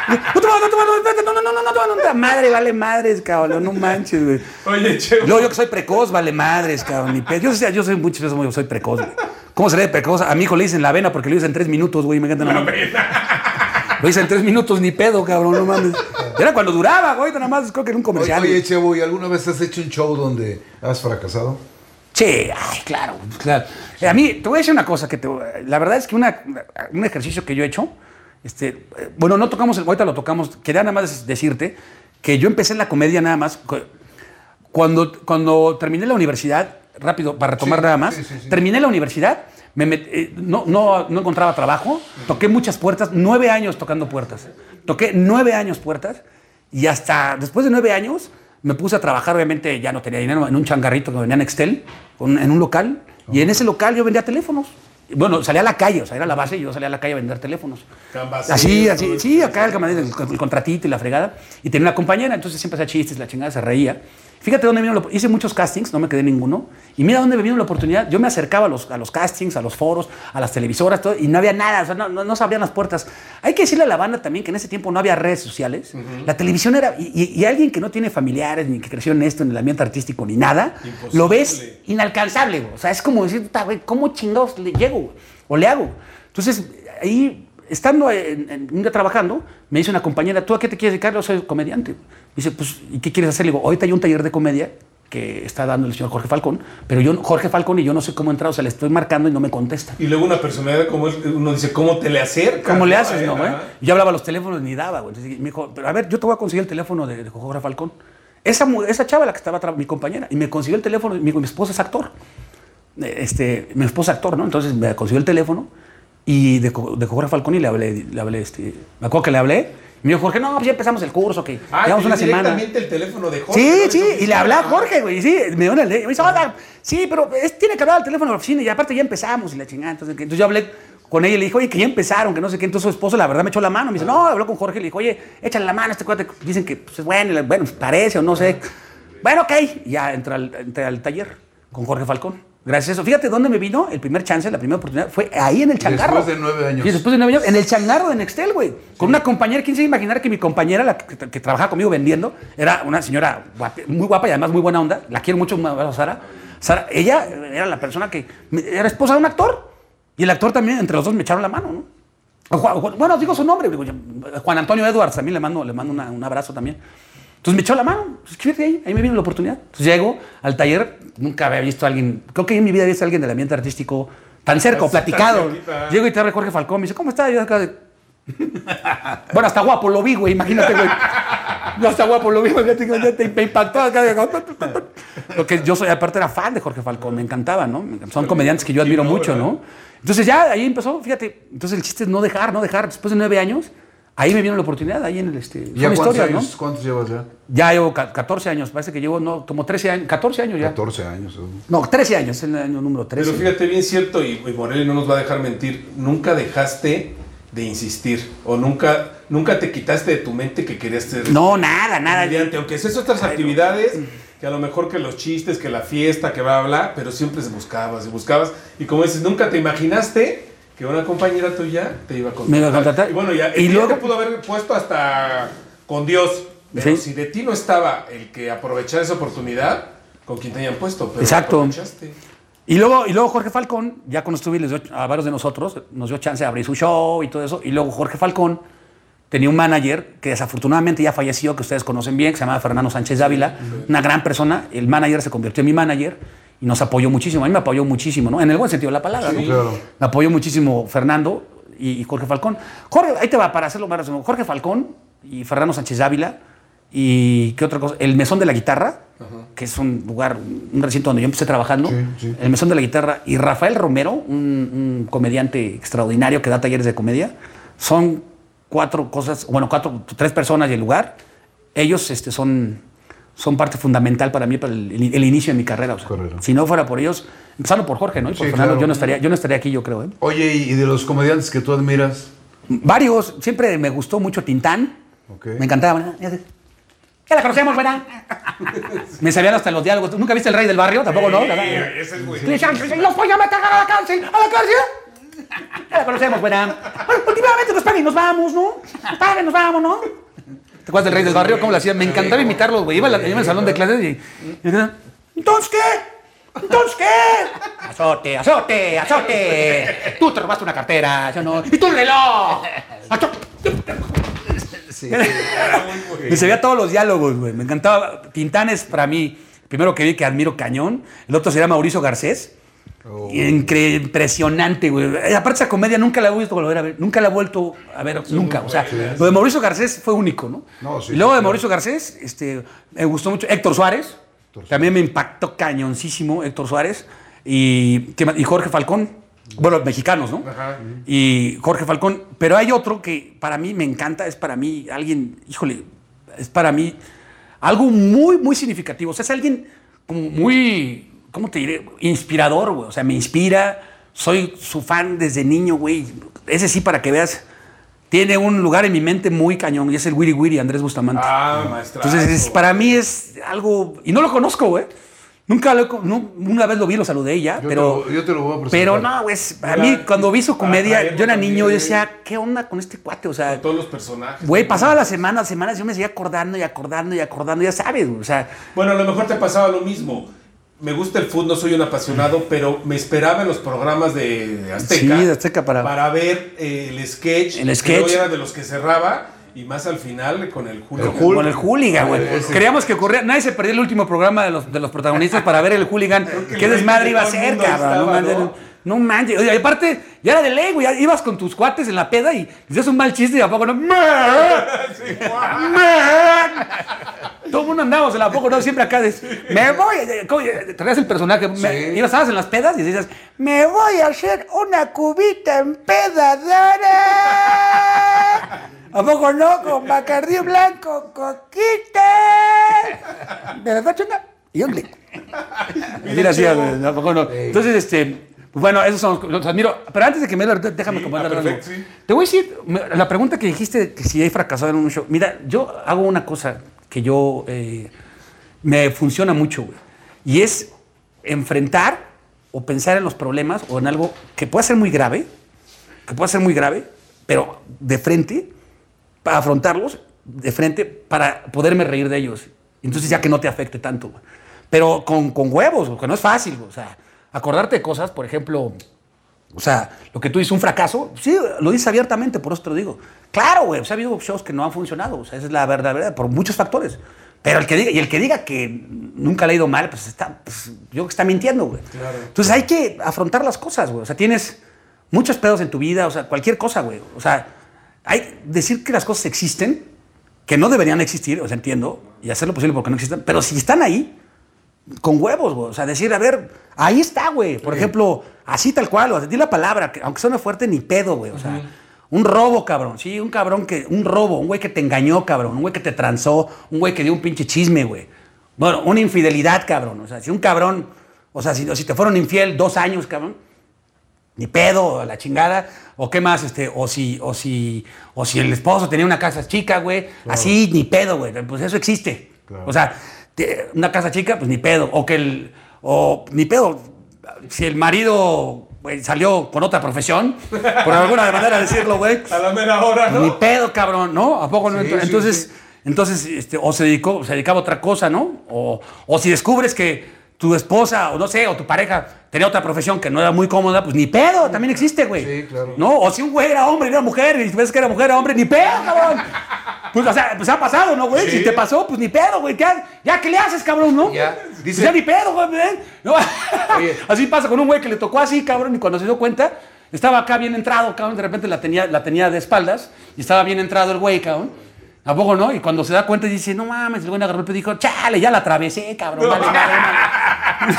No te muevas, no te muevas, no, espérate, no, no, no, no, no, te muevas, no, te- madre, vale madres, cabrón, no manches, güey. Oye, Chevo. Luego yo que soy precoz, vale madres, cabrón. Ni pe- yo, sé- yo soy muchas veces muy, soy precoz, güey. ¿Cómo seré de precoz? A mi hijo le dicen la avena porque lo hice en tres minutos, güey. Me encanta nada más. Lo hice en tres minutos, ni pedo, cabrón, no mames. Era cuando duraba, güey, nada más, creo que era un comercial. oye. Chevo, ¿y alguna vez has hecho un show donde has fracasado? Sí, ay, claro, claro. A mí, te voy a decir una cosa, que te- la verdad es que una- un ejercicio que yo he hecho, este, bueno, no tocamos, el, ahorita lo tocamos, quería nada más decirte que yo empecé en la comedia nada más, cu- cuando, cuando terminé la universidad, rápido, para retomar Sí, nada más, sí, sí, sí. terminé la universidad, me met- eh, no, no, no encontraba trabajo, toqué muchas puertas, nueve años tocando puertas, toqué nueve años puertas y hasta después de nueve años me puse a trabajar, obviamente ya no tenía dinero, en un changarrito que venía en Excel, en un local, y en ese local yo vendía teléfonos. Bueno, salía a la calle, o sea, era la base y yo salía a la calle a vender teléfonos. Así, así, sí, acá el camarero, el, el contratito y la fregada. Y tenía una compañera, entonces siempre hacía chistes, la chingada se reía. Fíjate dónde vino, la- hice muchos castings, no me quedé ninguno. Y mira dónde me vino la oportunidad. Yo me acercaba a los, a los castings, a los foros, a las televisoras, todo, y no había nada, o sea, no, no, no se abrían las puertas. Hay que decirle a la banda también que en ese tiempo no había redes sociales. La televisión era, y, y- y alguien que no tiene familiares, ni que creció en esto, en el ambiente artístico, ni nada, Imposible. lo ves inalcanzable, güey. O sea, es como decir, "Puta, güey, ¿cómo chingados le llego güey? o le hago? Entonces, ahí, estando en, en- un día trabajando, me dice una compañera, ¿tú a qué te quieres dedicar? Yo soy comediante. Me dice, pues, ¿y qué quieres hacer? Le digo, ahorita hay un taller de comedia que está dando el señor Jorge Falcón, pero yo, Jorge Falcón, y yo no sé cómo entrar, o sea, le estoy marcando y no me contesta. Y luego una personalidad como él, uno dice, ¿cómo te le acercas? ¿Cómo le haces, no? Ajá. Yo hablaba los teléfonos ni daba, güey. Entonces me dijo, pero a ver, yo te voy a conseguir el teléfono de, de Jorge Falcón. Esa, esa chava la que estaba mi compañera, y me consiguió el teléfono, y mi, mi esposa es actor. Eh, Este, mi esposa es actor, ¿no? Entonces me consiguió el teléfono y de, de Jorge Falcón y le hablé, le hablé, este, me acuerdo que le hablé. Y me dijo, Jorge, no, pues ya empezamos el curso, que Ah, llevamos una semana. el teléfono de Jorge. Sí, sí, y le hablé a. Jorge, güey, sí, me dio una ley. Me dice, oiga, sí, pero es- tiene que hablar al teléfono de la oficina y aparte ya empezamos y la chingada. Entonces, entonces yo hablé con ella y le dije, oye, que ya empezaron, que no sé qué. Entonces su esposo, la verdad, me echó la mano. Me dice, no, habló con Jorge y le dijo, oye, échale la mano a este cuate. Dicen que pues, es bueno, bueno, parece o no sé. Bueno, ok. Y ya entré al, entré al taller con Jorge Falcón. Gracias a eso. Fíjate dónde me vino el primer chance, la primera oportunidad. Fue ahí en el changarro. Después de nueve años. Sí, después de nueve años. En el changarro de Nextel, güey. Con una compañera. ¿Quién se imaginar que mi compañera, la que, que trabajaba conmigo vendiendo, era una señora guapa- muy guapa y además muy buena onda? La quiero mucho, Sara. Sara, ella era la persona que era esposa de un actor. Y el actor también, entre los dos, me echaron la mano, ¿no? Juan- bueno, digo su nombre. Juan Antonio Edwards, también le mando, le mando una- un abrazo también. Entonces me echó la mano. Pues, fíjate ahí, ahí me vino la oportunidad. Entonces llego al taller, nunca había visto a alguien, creo que en mi vida había visto a alguien del ambiente artístico tan cerca o platicado. Llego y te abre Jorge Falcón, me dice, ¿cómo estás? Yo acá de... (laughs) Bueno, hasta guapo lo vi, güey, imagínate, güey. Yo hasta guapo lo vi, güey, me impactó acá. de- Porque (laughs) yo soy, aparte era fan de Jorge Falcón, me encantaba, ¿no? Son comediantes que yo admiro mucho. ¿no? Entonces ya ahí empezó, fíjate, entonces el chiste es no dejar, no dejar. Después de nueve años, ahí me vino la oportunidad, ahí en el, este... ¿Y ya cuántos historias, ¿no? años? ¿Cuántos llevas ya? Ya llevo ca- 14 años, parece que llevo, no, como 13 años, 14 años ya. 14 años. ¿no? No, 13 años, es el año número 13. Pero fíjate bien cierto, y, y Morelli no nos va a dejar mentir, nunca dejaste de insistir, o nunca, nunca te quitaste de tu mente que querías ser No, nada, nada. comediante, aunque seas otras actividades, que a lo mejor que los chistes, que la fiesta, que bla, bla, bla, pero siempre se buscabas, y buscabas, y como dices, nunca te imaginaste que una compañera tuya te iba a contratar. Me iba a contratar. Y bueno, ya, Y luego- te pudo haber puesto hasta con Dios, pero Sí. si de ti no estaba el que aprovechara esa oportunidad, con quien te hayan puesto, pero Exacto. aprovechaste. Y luego, y luego Jorge Falcón, ya cuando estuve, les dio, a varios de nosotros, nos dio chance de abrir su show y todo eso. Y luego Jorge Falcón tenía un manager que desafortunadamente ya falleció, que ustedes conocen bien, que se llama Fernando Sánchez Dávila, una gran persona. El manager se convirtió en mi manager y nos apoyó muchísimo. A mí me apoyó muchísimo, ¿no? En el buen sentido de la palabra, Sí, ¿no? claro. Me apoyó muchísimo Fernando y, y Jorge Falcón. Jorge, ahí te va, para hacerlo más resumido. Jorge Falcón y Fernando Sánchez Ávila y qué otra cosa, el Mesón de la Guitarra, que es un lugar, un recinto donde yo empecé trabajando, el Mesón de la Guitarra y Rafael Romero, un, un comediante extraordinario que da talleres de comedia, son cuatro cosas, bueno, cuatro, tres personas y el lugar. Ellos este, son, son parte fundamental para mí, para el, el- el inicio de mi carrera. o sea, si no fuera por ellos, empezando por Jorge, ¿no? Y por Sí, Fernando, claro. yo, no estaría, yo no estaría aquí, yo creo. ¿eh? Oye, y de los comediantes que tú admiras, Varios, siempre me gustó mucho Tintán. Ok. Me encantaba. ¿verdad? Ya la conocemos, ¿verdad? (laughs) me sabían hasta los diálogos. ¿Nunca viste El Rey del Barrio? Tampoco, ¿no? ese es los voy a meter a la cárcel, a la cárcel. Ya la conocemos, ¿verdad? Bueno, (laughs) últimamente nos pagan y nos vamos, ¿no? Y nos vamos, ¿no? ¿Te acuerdas del Rey del Barrio? ¿Cómo lo hacían? Me encantaba imitarlos, güey. Iba, al salón de clases y... ¿Entonces qué? ¿Entonces qué? Azote, azote, azote. Tú te robaste una cartera, yo no. ¡Y tú el reloj! ¡Azote! Me sabía todos los diálogos, güey. Me encantaba. Tintán es para mí, primero que vi que admiro cañón. El otro sería Mauricio Garcés. Incre- impresionante, güey. Eh, Aparte, esa comedia nunca la he vuelto a volver a ver. Nunca la he vuelto a ver, nunca. O sea, lo de Mauricio Garcés fue único, ¿no? No, sí, y luego de. Mauricio Garcés, este, me gustó mucho. Héctor Suárez. También me impactó cañoncísimo Héctor Suárez. Y, y Jorge Falcón. Bueno, mexicanos, ¿no? Y Jorge Falcón. Pero hay otro que para mí me encanta, es para mí alguien, híjole, es para mí algo muy, muy significativo. O sea, es alguien como muy, ¿cómo te diré? Inspirador, güey. O sea, me inspira. Soy su fan desde niño, güey. Ese sí, para que veas, tiene un lugar en mi mente muy cañón. Y es el Wiri Wiri, Andrés Bustamante. Ah, maestra. Entonces, es- para mí es algo. Y no lo conozco, güey. Nunca lo he con- no, una vez lo vi, lo saludé y ya, Yo te pero. lo- yo te lo voy a presentar. Pero no, güey. es- A mí, cuando vi su comedia, yo era niño y güey. decía, ¿qué onda con este cuate? O sea, Todos los personajes. güey, pasaba las semanas, semanas, yo me seguía acordando y acordando y acordando, ya sabes, güey. O sea, Bueno, a lo mejor te pasaba lo mismo. Me gusta el fútbol, no soy un apasionado, pero me esperaba en los programas de, Azteca. Sí, de Azteca para- ver eh, el sketch. El sketch. era de los que cerraba. Y más al final con el Julio. El con el hooligan, güey. Creíamos que ocurría. Nadie se perdió el último programa de los, de los protagonistas para ver el hooligan. ¿Qué desmadre iba a ser, cabrón? no manches. ¿no? No manches. Oye, aparte, ya era de ley, güey. ya Ibas con tus cuates en la peda y dices un mal chiste y a poco no. (laughs) Todo el mundo andábamos en la poco, no, siempre acá de, me voy, traías el personaje, me- ibas estabas en las pedas y decías, me voy a hacer una cubita en pedadora. ¿A poco no? Con Bacardí Blanco, coquita. ¿De verdad, chinga? Y un clic. Lo ¿a poco no? Entonces, este, pues bueno, esos son los, los admiro. Pero antes de que me lo déjame Sí, comentar ah, algo. sí. Te voy a decir, la pregunta que dijiste que si he fracasado en un show. Mira, yo hago una cosa que yo eh, me funciona mucho, güey. Y es enfrentar o pensar en los problemas o en algo que pueda ser muy grave, que pueda ser muy grave, pero de frente, para afrontarlos de frente, para poderme reír de ellos. Entonces ya que no te afecte tanto, güey. Pero con, con huevos, que no es fácil, güey. O sea, acordarte de cosas, por ejemplo, o sea, lo que tú dices, un fracaso, sí, lo dices abiertamente, por eso te lo digo. Claro, güey, sea, ha habido shows que no han funcionado, o sea, esa es la verdad, verdad, por muchos factores. Pero el que diga, y el que diga que nunca le ha ido mal, pues está, pues, yo creo que está mintiendo, güey. Entonces hay que afrontar las cosas, güey. O sea, tienes muchos pedos en tu vida, o sea, cualquier cosa, güey. O sea, hay decir que las cosas existen, que no deberían existir, o sea, entiendo, y hacer lo posible porque no existan, pero si están ahí, con huevos, güey. O sea, decir, a ver, ahí está, güey. Por ejemplo, así tal cual, o sea, di la palabra, que, aunque suene fuerte, ni pedo, güey. O sea, un robo, cabrón. Sí, un cabrón que, un robo, un güey que te engañó, cabrón. Un güey que te transó, un güey que dio un pinche chisme, güey. Bueno, una infidelidad, cabrón. O sea, si un cabrón, o sea, si, si te fueron infiel dos años, cabrón, ni pedo, a la chingada. O qué más, este, o si, o si, o si el esposo tenía una casa chica, güey, así, ni pedo, güey. Pues eso existe. O sea, una casa chica, pues ni pedo. O que el, o ni pedo, si el marido salió con otra profesión, por alguna manera decirlo, güey. (laughs) A la mera hora, Ni ¿no? pedo, cabrón, ¿no? ¿A poco no? Sí, Ent- sí, entonces, entonces este, o se dedicó, se dedicaba a otra cosa, ¿no? O, o si descubres que tu esposa, o no sé, o tu pareja tenía otra profesión que no era muy cómoda, pues ni pedo, también existe, güey. Sí, claro. ¿No? O si un güey era hombre y era mujer, y ves que era mujer, era hombre, ni pedo, cabrón. Pues, o sea, pues ha pasado, ¿no, güey? Si te pasó, pues ni pedo, güey. Ya, ya, ¿qué le haces, cabrón, no? Ya, Pues dice- ya ni pedo, güey. ¿ven? ¿No? (laughs) Así pasa con un güey que le tocó así, cabrón, y cuando se dio cuenta, Estaba acá bien entrado, cabrón, de repente la tenía, la tenía de espaldas y estaba bien entrado el güey, cabrón. ¿A poco no? Y cuando se da cuenta dice, no mames, el güey agarró el pedo y dijo, chale, ya la atravesé, cabrón. Vale, vale, vale".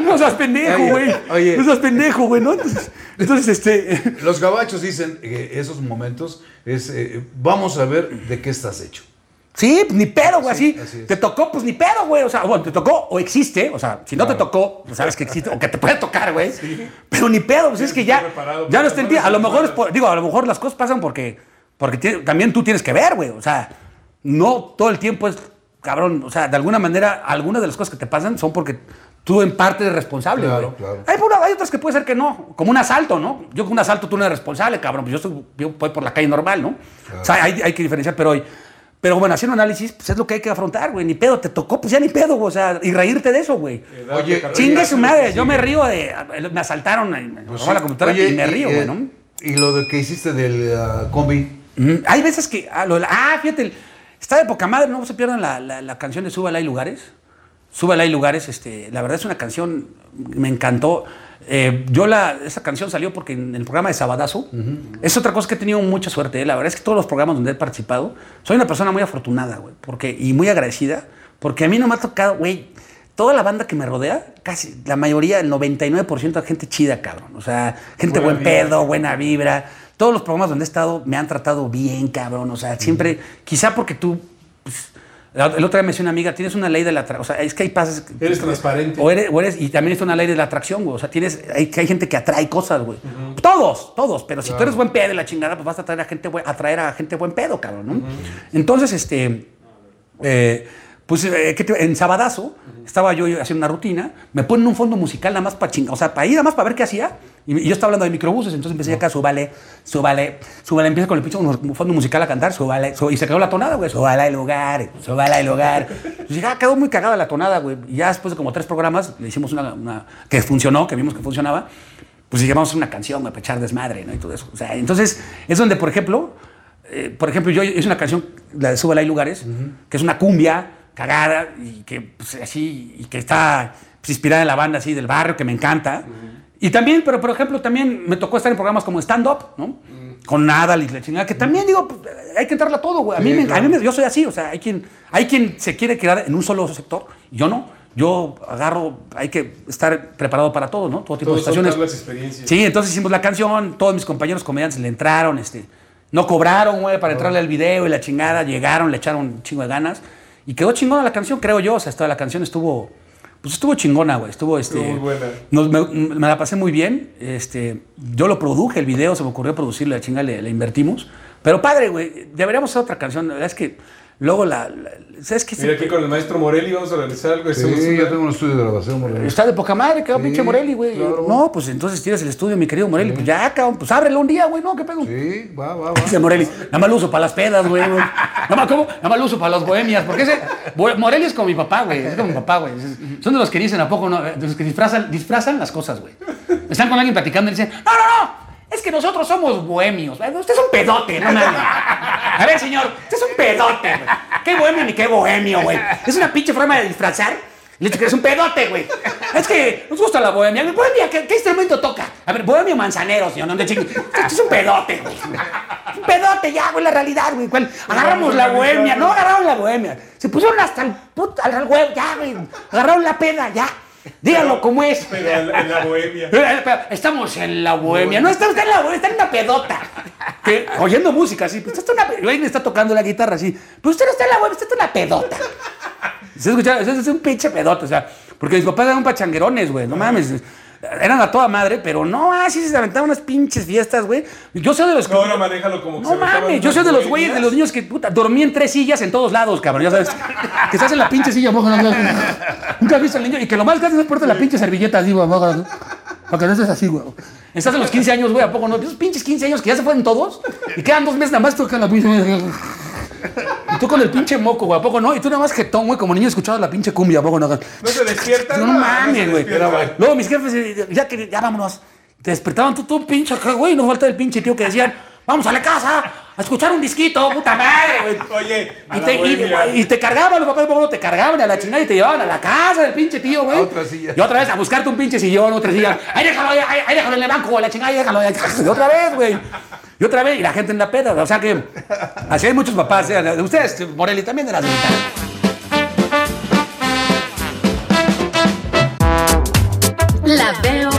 (laughs) no seas pendejo, güey. oye. No seas pendejo, güey, ¿no? Entonces, entonces, este... (laughs) Los gabachos dicen que esos momentos es, eh, vamos a ver de qué estás hecho. Sí, pues ni pedo, güey, Sí, así. Te tocó, pues ni pedo, güey. O sea, bueno, te tocó o existe. O sea, si no te tocó, pues sabes que existe. O que te puede tocar, güey. Pero ni pedo, pues es que ya. Ya no está en ti. A lo mejor es por- digo, a lo mejor las cosas pasan porque. Porque también tú tienes que ver, güey. O sea, no todo el tiempo es. Cabrón, o sea, de alguna manera, algunas de las cosas que te pasan son porque tú en parte eres responsable, Claro, güey. claro. Hay, por- hay otras que puede ser que no, como un asalto, ¿no? Yo con un asalto tú no eres responsable, cabrón, pues yo, estoy, yo voy por la calle normal, ¿no? O sea, hay, hay que diferenciar, pero hoy... Pero bueno, haciendo análisis, pues es lo que hay que afrontar, güey. Ni pedo, te tocó, pues ya ni pedo, güey. O sea, y reírte de eso, güey. Oye, Chingue su madre, yo me río de. Me asaltaron, me robaron la computadora Oye, y me río, eh, güey, ¿no? Y lo de que hiciste del ah, combi. Hay veces que. Ah, lo ah, fíjate, está de poca madre, no se pierdan la, la- la canción de Súbala hay lugares. Súbala hay lugares, este, la verdad es una canción, me encantó. Eh, yo la, esa canción salió porque en el programa de Sabadazo, es otra cosa que he tenido mucha suerte. eh. La verdad es que todos los programas donde he participado, soy una persona muy afortunada, güey, porque, y muy agradecida, porque a mí no me ha tocado, güey, toda la banda que me rodea, casi la mayoría, el 99% de gente chida, cabrón. O sea, gente Buena buen vibra. pedo, buena vibra. Todos los programas donde he estado me han tratado bien, cabrón. O sea, siempre, quizá porque tú, pues, el otro día me decía una amiga, tienes una ley de la atracción. O sea, es que hay pases. Eres transparente. O eres, o eres- y también es una ley de la atracción, güey. O sea, tienes, hay, que hay gente que atrae cosas, güey. Todos, todos. Pero si tú eres buen pedo y la chingada, pues vas a atraer a gente, atraer a gente buen pedo, cabrón, ¿no? Entonces, este. eh, pues eh, ¿qué te- en Sabadazo estaba yo haciendo una rutina, me ponen un fondo musical nada más para chingar, o sea, para ir nada más para ver qué hacía. Y, y yo estaba hablando de microbuses, entonces empecé acá, súbale, súbale, súbale, empieza con el pinche un fondo musical a cantar, súbale, sú- y se quedó la tonada, güey, súbale el lugar, súbale el lugar. Entonces dije, ah, quedó muy cagada la tonada, güey. Y ya después de como tres programas, le hicimos una, una- que funcionó, que vimos que funcionaba, pues dije, vamos a hacer una canción, güey, para echar desmadre, ¿no? Y todo eso. O sea, entonces, es donde, por ejemplo, eh, por ejemplo, yo hice una canción, la de Súbala hay lugares, que es una cumbia cagada y que pues, así, y que está pues, inspirada en la banda así del barrio, que me encanta. Y también, pero por ejemplo, también me tocó estar en programas como Stand Up, ¿no? Con Nadal y la chingada, que también digo, pues, hay que entrarle a todo, güey. A, mí me- a mí me- yo soy así, o sea, hay quien, hay quien se quiere quedar en un solo sector, yo no. Yo agarro, hay que estar preparado para todo, ¿no? Todo tipo de las experiencias. Sí, entonces hicimos la canción, todos mis compañeros comediantes le entraron, este, no cobraron, güey, para entrarle al video y la chingada, llegaron, le echaron un chingo de ganas y quedó chingona la canción, creo yo, o sea, toda la canción estuvo, pues estuvo chingona, güey, estuvo, este, muy buena. nos- me, me la pasé muy bien, este, yo lo produje, el video, se me ocurrió producirlo, la chingada le, le invertimos, pero padre, güey, deberíamos hacer otra canción, la verdad es que luego la, la- ¿sabes qué? Mira aquí con el maestro Morelli vamos a realizar algo. Sí, una- yo tengo un estudio de grabación. Moreno. Está de poca madre, cabrón, Sí, pinche Morelli, güey. claro. No, pues entonces tienes el estudio, mi querido Morelli. Pues ya, cabrón, pues ábrelo un día, güey, ¿no? ¿Qué pedo? Sí, va, va, va. Dice Morelli, nada más lo uso para las pedas, güey. güey. Nada más, ¿cómo? Nada más lo uso para las bohemias. Porque ese. Morelli es como mi papá, güey. Es como mi papá, güey. Son de los que dicen, ¿a poco no? De los que disfrazan, disfrazan las cosas, güey. Están con alguien platicando y dicen, no, no, no. Es que nosotros somos bohemios. Usted es un pedote, no mames. A ver, señor, usted es un pedote, güey. Qué bohemio ni qué bohemio, güey. Es una pinche forma de disfrazar. Le que es un pedote, güey. Es que nos gusta la bohemia. Bohemia, ¿qué, qué instrumento toca? A ver, bohemio manzanero, señor. No, chingue. Usted es un pedote, güey. Un pedote ya, güey, la realidad, güey. Agarramos la bohemia. No agarraron la bohemia. Se pusieron hasta el al huevo, ya, güey. Agarraron la peda, ya. Díganlo como es. Pero en, en la bohemia. (laughs) Estamos en la bohemia. No está usted en la bohemia, está en una pedota. Oyendo música así. Pues está una, alguien está tocando la guitarra así. Pero usted no está en la bohemia, usted está en una pedota. ¿Se escucha? Es un pinche pedota. O sea, porque mis papás eran pachanguerones, güey. No mames. Eran a toda madre, pero no, así se aventaban unas pinches fiestas, güey. Yo soy de los que. No, ahora manéjalo como que No se mames, yo soy de los güeyes, de los niños que puta, dormí en tres sillas en todos lados, cabrón. Ya sabes, que estás en la pinche silla, abajo, Nunca has visto al niño y que lo más que haces es ponerte la pinche servilleta así, güey, abajo, ¿no? Para que no estés así, güey. Estás en los 15 años, güey, ¿a poco no? Esos pinches 15 años que ya se fueron todos y quedan dos meses nada más tú con la pinche. Y tú con el pinche moco, güey, ¿a poco no? Y tú nada más jetón, güey, como niño escuchabas la pinche cumbia, ¿a poco no? No se despierta. No, mames, güey. Luego mis jefes, ya que ya vámonos. Te despertaban tú, tú, pinche acá, güey. No falta el pinche tío que decían, vamos a la casa a escuchar un disquito, puta madre, güey. Oye, a Y la te, y- te cargaban, los papás de Pablo te cargaban a la chingada y te llevaban a la casa del pinche tío, güey. A otra silla. Y otra vez a buscarte un pinche sillón, otra silla. Ahí déjalo, ahí, ahí déjalo en el banco, a la chingada, ahí déjalo. ahí. Y otra vez, güey. Y otra vez, y la gente en la peda. O sea que, así hay muchos papás. ¿eh? De Ustedes, Morelli, también de las ventanas. La veo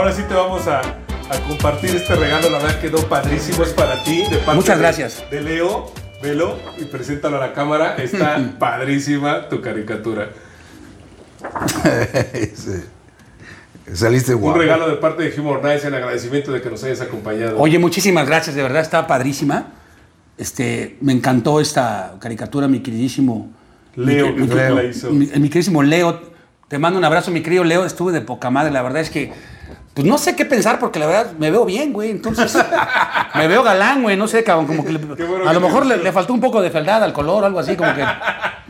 ahora sí te vamos a, a compartir este regalo. La verdad quedó padrísimo. Es para ti. De parte Muchas gracias. De Leo. Velo y preséntalo a la cámara. Está (laughs) padrísima tu caricatura. (laughs) Saliste Un guapo. regalo de parte de Humor Nights en agradecimiento de que nos hayas acompañado. Oye, muchísimas gracias, de verdad, está padrísima. Este, me encantó esta caricatura, mi queridísimo Leo, mi, que mi- Leo la hizo. mi- mi queridísimo Leo. Te mando un abrazo, mi querido Leo. Estuve de poca madre, la verdad es que, pues no sé qué pensar, porque la verdad me veo bien, güey. Entonces, (laughs) me veo galán, güey. No sé, cabrón, como que le- bueno a lo mejor le, faltó un poco de fealdad al color, algo así, como que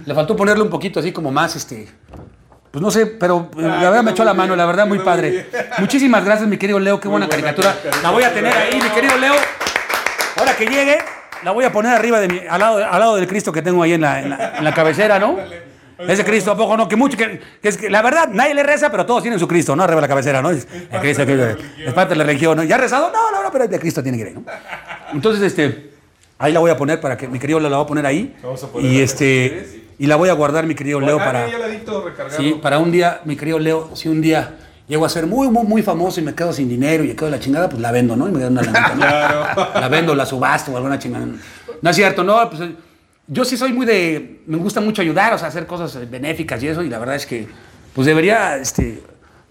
le faltó ponerle un poquito así como más, este. Pues no sé, pero eh, la verdad me echó la mano, bien, la verdad muy padre. Muchísimas gracias, mi querido Leo, qué buena buena caricatura. La voy a tener ahí, mi querido Leo. Ahora que llegue, la voy a poner arriba de mi, al lado, al lado del Cristo que tengo ahí en la, en la- en la cabecera, ¿no? Ese Cristo, ¿a poco no? Que mucho, que, que es que la verdad, nadie le reza, pero todos tienen su Cristo, ¿no? Arriba de la cabecera, ¿no? Es, el Cristo, de la es parte de la religión, ¿no? ¿Ya ha rezado? No, no, no, pero el de Cristo tiene que ir, ¿no? Entonces, este, ahí la voy a poner para que mi querido Leo la va a poner ahí. Vamos a ponerla y este, y la voy a guardar, mi querido Leo, para... Sí, para un día, mi querido Leo, si un día llego a ser muy, muy, muy famoso y me quedo sin dinero y me quedo la chingada, pues la vendo, ¿no? Y me quedo una lanita, ¿no? (laughs) Claro. La vendo, la subasto o alguna chingada. No es cierto, no, pues yo sí soy muy de, me gusta mucho ayudar, o sea, hacer cosas eh, benéficas y eso, y la verdad es que, pues debería, este,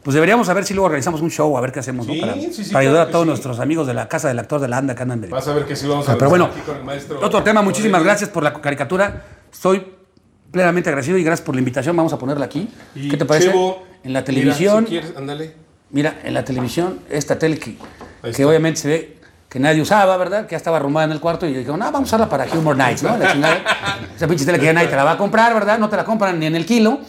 pues deberíamos a ver si luego organizamos un show, a ver qué hacemos, ¿no? Para, sí, sí, para ayudar claro a todos nuestros amigos de la casa del actor de la ANDA que andan de... Vas a ver que sí vamos a Ah, Pero bueno, aquí con el maestro. otro tema, muchísimas gracias por la caricatura. Estoy plenamente agradecido y gracias por la invitación. Vamos a ponerla aquí. Y ¿Qué te parece? Chevo, en la mira, televisión, si quieres, ándale. mira, en la televisión, esta tele que, que obviamente se ve que nadie usaba, ¿verdad? Que ya estaba arrumada en el cuarto y dijeron, no, vamos a usarla para Humor Nights, ¿no? La chingada. (laughs) Esa pinche tele que ya nadie te la va a comprar, ¿verdad? No te la compran ni en el kilo.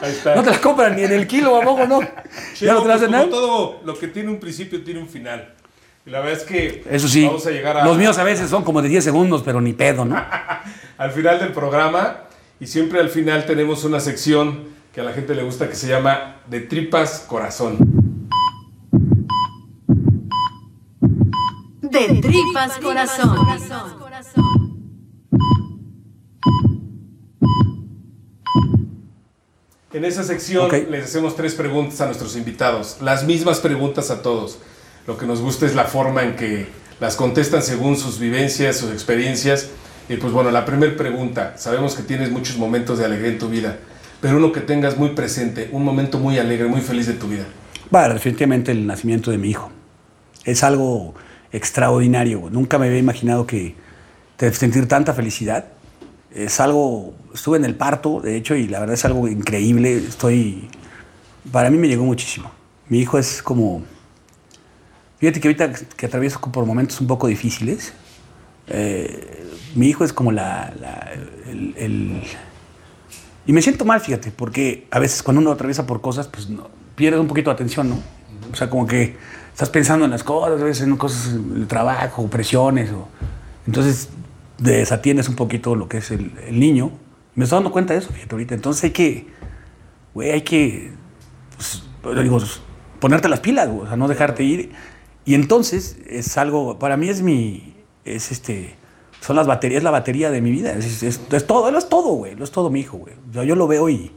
Ahí está. (laughs) No te la compran ni en el kilo, ¿a poco no? Ya no te la pues, hacen nada. todo lo que tiene un principio tiene un final. Y la verdad es que Eso sí, vamos a llegar a, los míos a veces son como de 10 segundos, pero ni pedo, ¿no? (laughs) al final del programa y siempre al final tenemos una sección que a la gente le gusta que se llama De Tripas Corazón. De tripas corazón. En esa sección les hacemos tres preguntas a nuestros invitados, las mismas preguntas a todos. Lo que nos gusta es la forma en que las contestan según sus vivencias, sus experiencias. Y pues bueno, la primera pregunta, sabemos que tienes muchos momentos de alegría en tu vida, pero uno que tengas muy presente, un momento muy alegre, muy feliz de tu vida. Bueno, definitivamente el nacimiento de mi hijo. Es algo extraordinario. Nunca me había imaginado que te- sentir tanta felicidad. Es algo, estuve en el parto, de hecho, y la verdad es algo increíble. Estoy, para mí me llegó muchísimo. Mi hijo es como, fíjate que ahorita que atravieso por momentos un poco difíciles, eh, mi hijo es como la, el, y me siento mal, fíjate, porque a veces cuando uno atraviesa por cosas, pues no, pierdes un poquito de atención, ¿no? O sea, como que estás pensando en las cosas, a veces en cosas, el trabajo, presiones, o, entonces desatiendes un poquito lo que es el, niño. Me estoy dando cuenta de eso, fíjate, ahorita. Entonces hay que, güey, hay que, pues, digo, ponerte las pilas, güey, o sea, no dejarte ir. Y entonces es algo, para mí es mi, es este, son las baterías, la batería de mi vida. Es, es- es todo, es todo, güey, lo es todo mi hijo, güey. O sea, yo lo veo y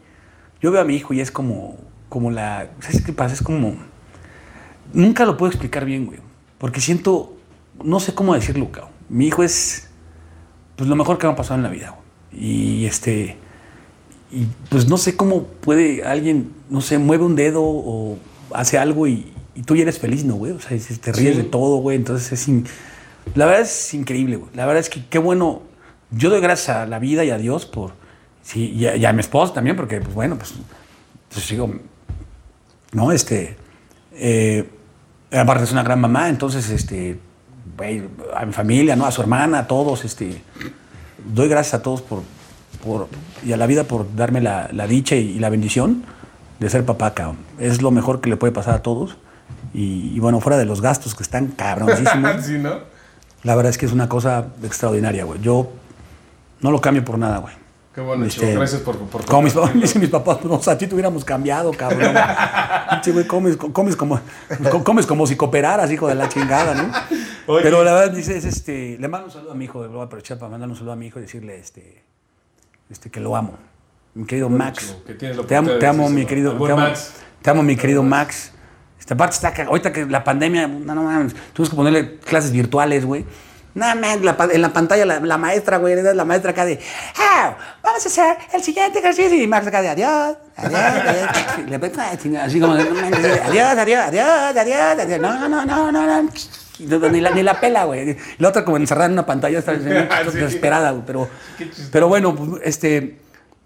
yo veo a mi hijo y es como, como la, ¿sabes qué pasa? Es como, nunca lo puedo explicar bien, güey, porque siento, no sé cómo decirlo, cabrón. Mi hijo es, pues lo mejor que me ha pasado en la vida, güey. Y este, y pues no sé cómo puede alguien, no sé, mueve un dedo o hace algo y, y tú ya eres feliz, ¿no, güey? O sea, te ríes Sí. de todo, güey. Entonces es... in- La verdad es increíble, güey. La verdad es que qué bueno. Yo doy gracias a la vida y a Dios por... Sí, y a, y a mi esposa también, porque, pues bueno, pues... Pues digo... No, este... eh, aparte es una gran mamá, entonces, este... a mi familia, ¿no? A su hermana, a todos, este... Doy gracias a todos por... por y a la vida por darme la, la dicha y, y la bendición de ser papá, cabrón. Es lo mejor que le puede pasar a todos. Y, y bueno, fuera de los gastos que están cabroncísimos, (laughs) sí, ¿no? la verdad es que es una cosa extraordinaria, güey. Yo no lo cambio por nada, güey. Qué bueno, Este. Gracias por, por Como mis, (laughs) dicen mis papás, no, o sea, a ti te hubiéramos cambiado, cabrón. (laughs) Pinche güey, comes, comes, como, comes como si cooperaras, hijo de la chingada, ¿no? (laughs) Oye. Pero la verdad, dice, es este, le mando un saludo a mi hijo, voy a aprovechar para mandarle un saludo a mi hijo y decirle este, este, que lo amo. Mi querido Max. chivo, que te amo, te amo, mi querido. Te amo, Max. te amo, mi querido Max. Esta parte está, ahorita que la pandemia, no, no mames, tuvimos que ponerle clases virtuales, güey. No, man, la en la pantalla la, la maestra, güey, la maestra acá de, ah, vamos a hacer el siguiente ejercicio. Y Max acá de, adiós, adiós, adiós. Le así como, adiós, adiós, adiós, adiós, adiós. No, no, no, no, no. Ni la, ni la pela, güey. La otra como encerrada en una pantalla, (laughs) Sí. desesperada, güey. Pero, pero bueno, pues, este,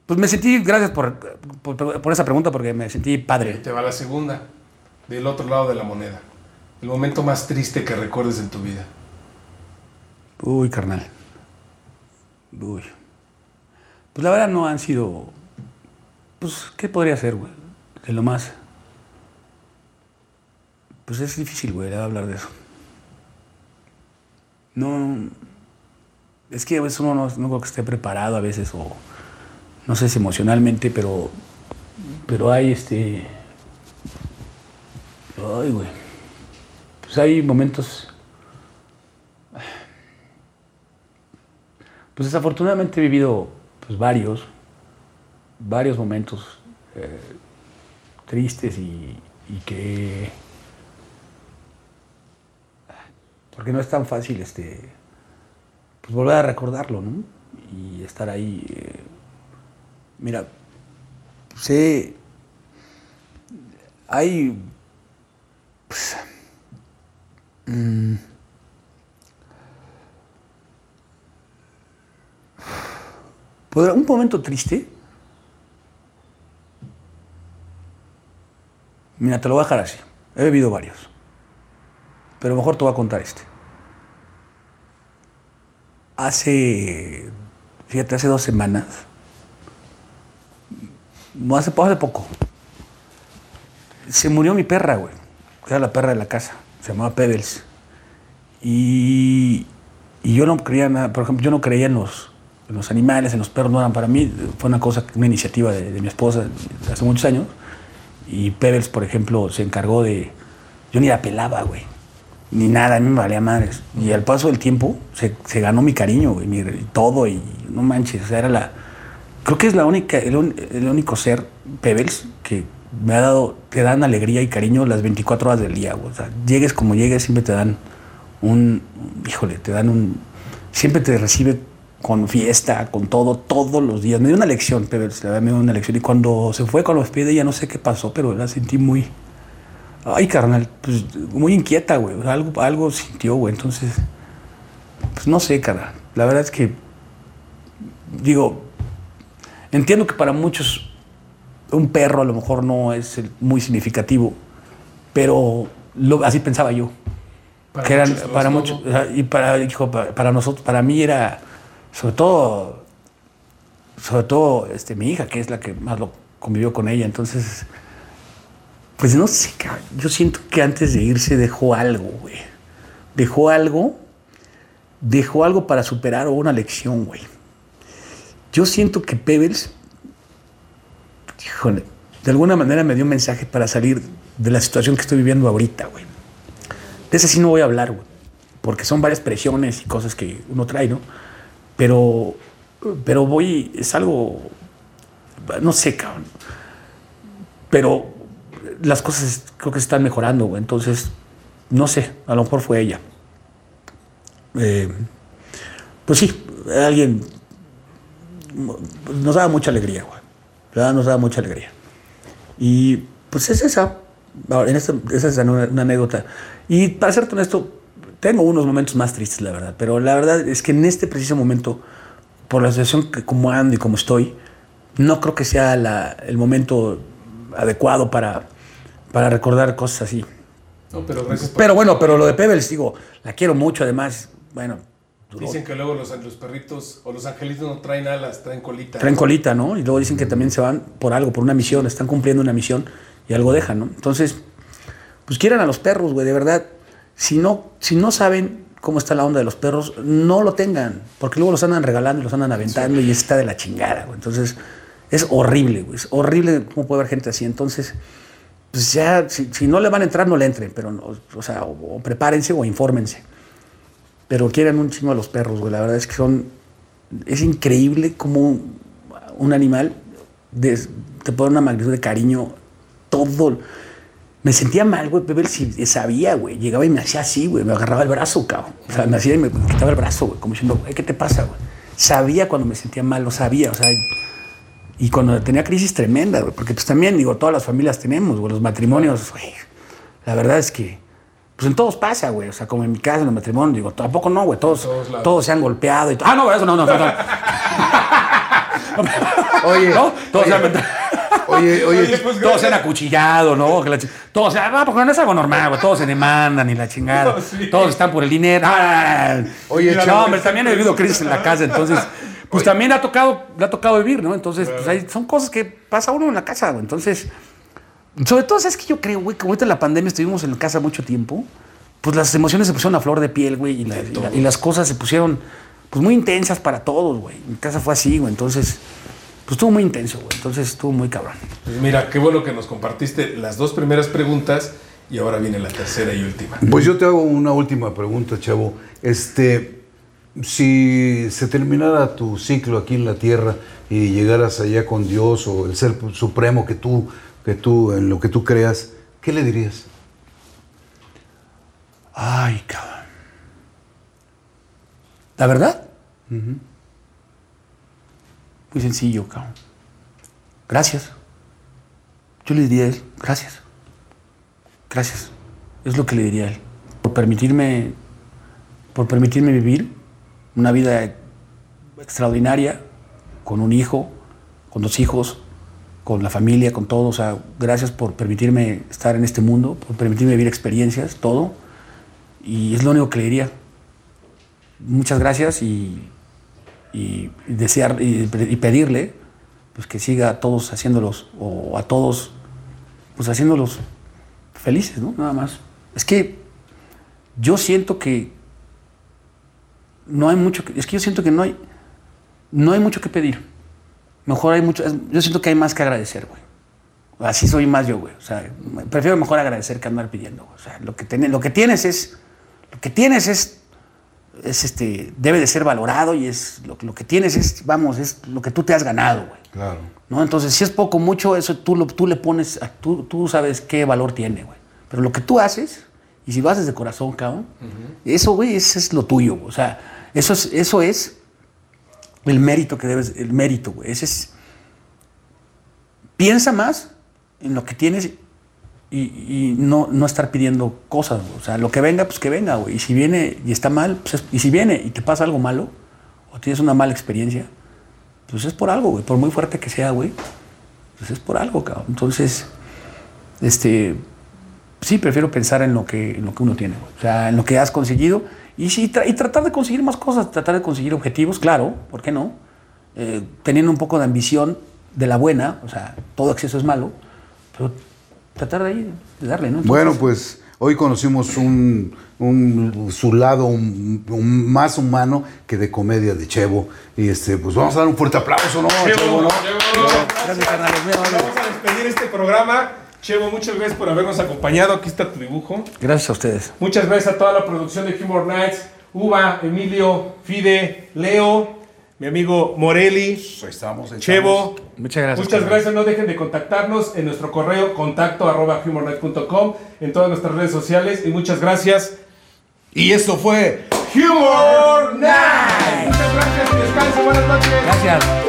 pues me sentí, gracias por, por, por esa pregunta, porque me sentí padre. Te va la segunda, del otro lado de la moneda. El momento más triste que recuerdes en tu vida. Uy, carnal. Uy. Pues la verdad no han sido. Pues, ¿qué podría ser, güey? De lo más. Pues es difícil, güey, hablar de eso. No. Es que a veces uno no, no creo que esté preparado a veces, o. No sé si emocionalmente, pero. Pero hay este. Ay, güey. Pues hay momentos. Pues desafortunadamente he vivido pues, varios, varios momentos eh, tristes y, que... Porque no es tan fácil este, pues, volver a recordarlo, ¿no? Y estar ahí. eh, mira, sé... Hay... pues, mm, ¿Podrá un momento triste? Mira, te lo voy a dejar así. He bebido varios. Pero mejor te voy a contar este. Hace, fíjate, hace dos semanas, hace, hace poco, se murió mi perra, güey. Era la perra de la casa. Se llamaba Pebbles. Y, y yo no creía nada, por ejemplo, yo no creía en los, los animales, en los perros, no eran para mí. Fue una cosa, una iniciativa de, de mi esposa hace muchos años. Y Pebbles, por ejemplo, se encargó de. Yo ni la pelaba, güey. Ni nada, a mí me valía madres. Y al paso del tiempo se, se ganó mi cariño, güey, mi- todo. Y no manches, o sea, era la. Creo que es la única, el, el único ser, Pebbles, que me ha dado, te dan alegría y cariño las 24 horas del día, güey. Llegues como llegues, siempre te dan un. Híjole, te dan un. Siempre te recibe con fiesta, con todo, todos los días. Me dio una lección, verdad me dio una lección. Y cuando se fue, cuando me despide, ya no sé qué pasó, pero la sentí muy. Ay, carnal, pues muy inquieta, güey. Algo, algo sintió, güey. Entonces, pues no sé, carnal. La verdad es que, digo, entiendo que para muchos un perro a lo mejor no es muy significativo, pero lo- así pensaba yo. Para que eran, muchos para muchos, y para, hijo, para, para nosotros, para mí era, sobre todo, sobre todo este, mi hija, que es la que más lo convivió con ella. Entonces, pues no sé, yo siento que antes de irse dejó algo, güey. Dejó algo, dejó algo para superar o una lección, güey. Yo siento que Pebbles, de alguna manera me dio un mensaje para salir de la situación que estoy viviendo ahorita, güey. De ese sí no voy a hablar, güey. Porque son varias presiones y cosas que uno trae, ¿no? Pero, pero voy, es algo, no sé, cabrón. Pero las cosas creo que se están mejorando, güey. Entonces, no sé, a lo mejor fue ella. Eh, pues sí, alguien nos daba mucha alegría, güey. Verdad nos daba mucha alegría. Y pues es esa. Ahora, en esta, esa es una, una anécdota. Y para serte honesto, tengo unos momentos más tristes, la verdad. Pero la verdad es que en este preciso momento, por la situación que como ando y como estoy, no creo que sea la- el momento adecuado para, para recordar cosas así. No, pero gracias Pero bueno, pero lo de Pebbles, digo, la quiero mucho, además, bueno, Dicen que luego los, los perritos o los angelitos no traen alas, traen colita. traen colita, ¿no? Y luego dicen que también se van por algo, por una misión, están cumpliendo una misión y algo dejan, ¿no? Entonces, pues quieran a los perros, güey, de verdad. Si no, si no saben cómo está la onda de los perros, no lo tengan, porque luego los andan regalando y los andan aventando y está de la chingada, güey. Entonces, es horrible, güey. Es horrible cómo puede haber gente así. Entonces, pues ya, si, si no le van a entrar, no le entren, pero, no, o sea, o, o prepárense o infórmense. Pero quieren un chingo a los perros, güey. La verdad es que son. Es increíble cómo un animal te pone una magnitud de cariño todo. Me sentía mal, güey, pero él sí sabía, güey. Llegaba y me hacía así, güey. Me agarraba el brazo, cabrón. O sea, me hacía y me quitaba el brazo, güey. Como diciendo, güey, ¿qué te pasa, güey? Sabía cuando me sentía mal, lo sabía, o sea. Y cuando tenía crisis tremenda, güey. Porque pues también, digo, todas las familias tenemos, güey. Los matrimonios, güey. La verdad es que. Pues en todos pasa, güey. O sea, como en mi casa, en los matrimonios, digo, tampoco no, güey. Todos, todos lados. todos se han golpeado y todo. Ah, no, eso no, no, no. (laughs) (laughs) no. Oye, ¿No? Todos se han oye, (laughs) oye, oye, pues, todos se han acuchillado, ¿no? Que la todos, ah, porque no es algo normal, güey. Todos se demandan y la chingada. (laughs) No, sí. Todos están por el dinero. Ah, Oye, no, hombre, también he vivido crisis en la casa, entonces, pues también le ha tocado, le ha tocado vivir, ¿no? Entonces, pues hay, son cosas que pasa uno en la casa, güey. Entonces, sobre todo, ¿sabes qué yo creo, güey? Que ahorita en la pandemia estuvimos en casa mucho tiempo, pues las emociones se pusieron a flor de piel, güey, y, la- y la- y las cosas se pusieron, pues muy intensas para todos, güey. Mi casa fue así, güey. Entonces, pues estuvo muy intenso, güey. Entonces, estuvo muy cabrón. Pues mira, qué bueno que nos compartiste las dos primeras preguntas y ahora viene la tercera y última. Pues yo te hago una última pregunta, chavo. Este, si se terminara tu ciclo aquí en la tierra y llegaras allá con Dios o el ser supremo que tú, que tú, en lo que tú creas, ¿qué le dirías? Ay, cabrón. ¿La verdad? Muy sencillo, cabrón. Gracias. Yo le diría a él, gracias. Gracias. Es lo que le diría a él. Por permitirme, por permitirme vivir una vida extraordinaria, con un hijo, con dos hijos, con la familia, con todo. O sea, gracias por permitirme estar en este mundo, por permitirme vivir experiencias, todo. Y es lo único que le diría. Muchas gracias y, y desear y, pedirle pues, que siga a todos haciéndolos, o a todos, pues haciéndolos felices, ¿no? Nada más. Es que yo siento que no hay mucho que, es que yo siento que no hay, no hay mucho que pedir. Mejor hay mucho, yo siento que hay más que agradecer, güey. Así soy más yo, güey. O sea, prefiero mejor agradecer que andar pidiendo. O sea, lo que, ten- lo que tienes es, lo que tienes es, es este, debe de ser valorado y es, lo, lo que tienes es, vamos, es lo que tú te has ganado, güey. Claro. ¿no? Entonces, si es poco, mucho, eso tú, lo, tú le pones, a- tú, tú sabes qué valor tiene, güey. Pero lo que tú haces, y si lo haces de corazón, cabrón, eso, güey, eso es lo tuyo, güey. O sea, eso es, eso es el mérito que debes, el mérito, güey. Ese es, piensa más en lo que tienes y, no, no estar pidiendo cosas. O sea, lo que venga, pues que venga, güey. Y si viene y está mal, pues es- y si viene y te pasa algo malo, o tienes una mala experiencia, pues es por algo, güey. Por muy fuerte que sea, güey, pues es por algo, cabrón. Entonces, este, sí, prefiero pensar en lo que, en lo que uno tiene. O sea, en lo que has conseguido. Y, sí, tra- y tratar de conseguir más cosas, tratar de conseguir objetivos, claro, ¿por qué no? Eh, teniendo un poco de ambición de la buena, o sea, todo exceso es malo, pero tratar de, ahí, de darle, ¿no? Entonces, Bueno, pues hoy conocimos un, un- su lado un- un más humano que de comedia de Chevo. Y este, pues vamos a dar un fuerte aplauso, ¿no? Chevo, ¿no? Gracias, carnales, muy amable. Vamos a despedir este programa. Chevo, muchas gracias por habernos acompañado. Aquí está tu dibujo. Gracias a ustedes. Muchas gracias a toda la producción de Humor Nights. Uva, Emilio, Fide, Leo, mi amigo Morelli, Ahí estamos, ahí Chevo. Muchas gracias. Muchas gracias, no dejen de contactarnos en nuestro correo contacto arroba humornight.com, en todas nuestras redes sociales y muchas gracias. Y esto fue Humor Night. Muchas gracias y descansen, buenas noches. Gracias.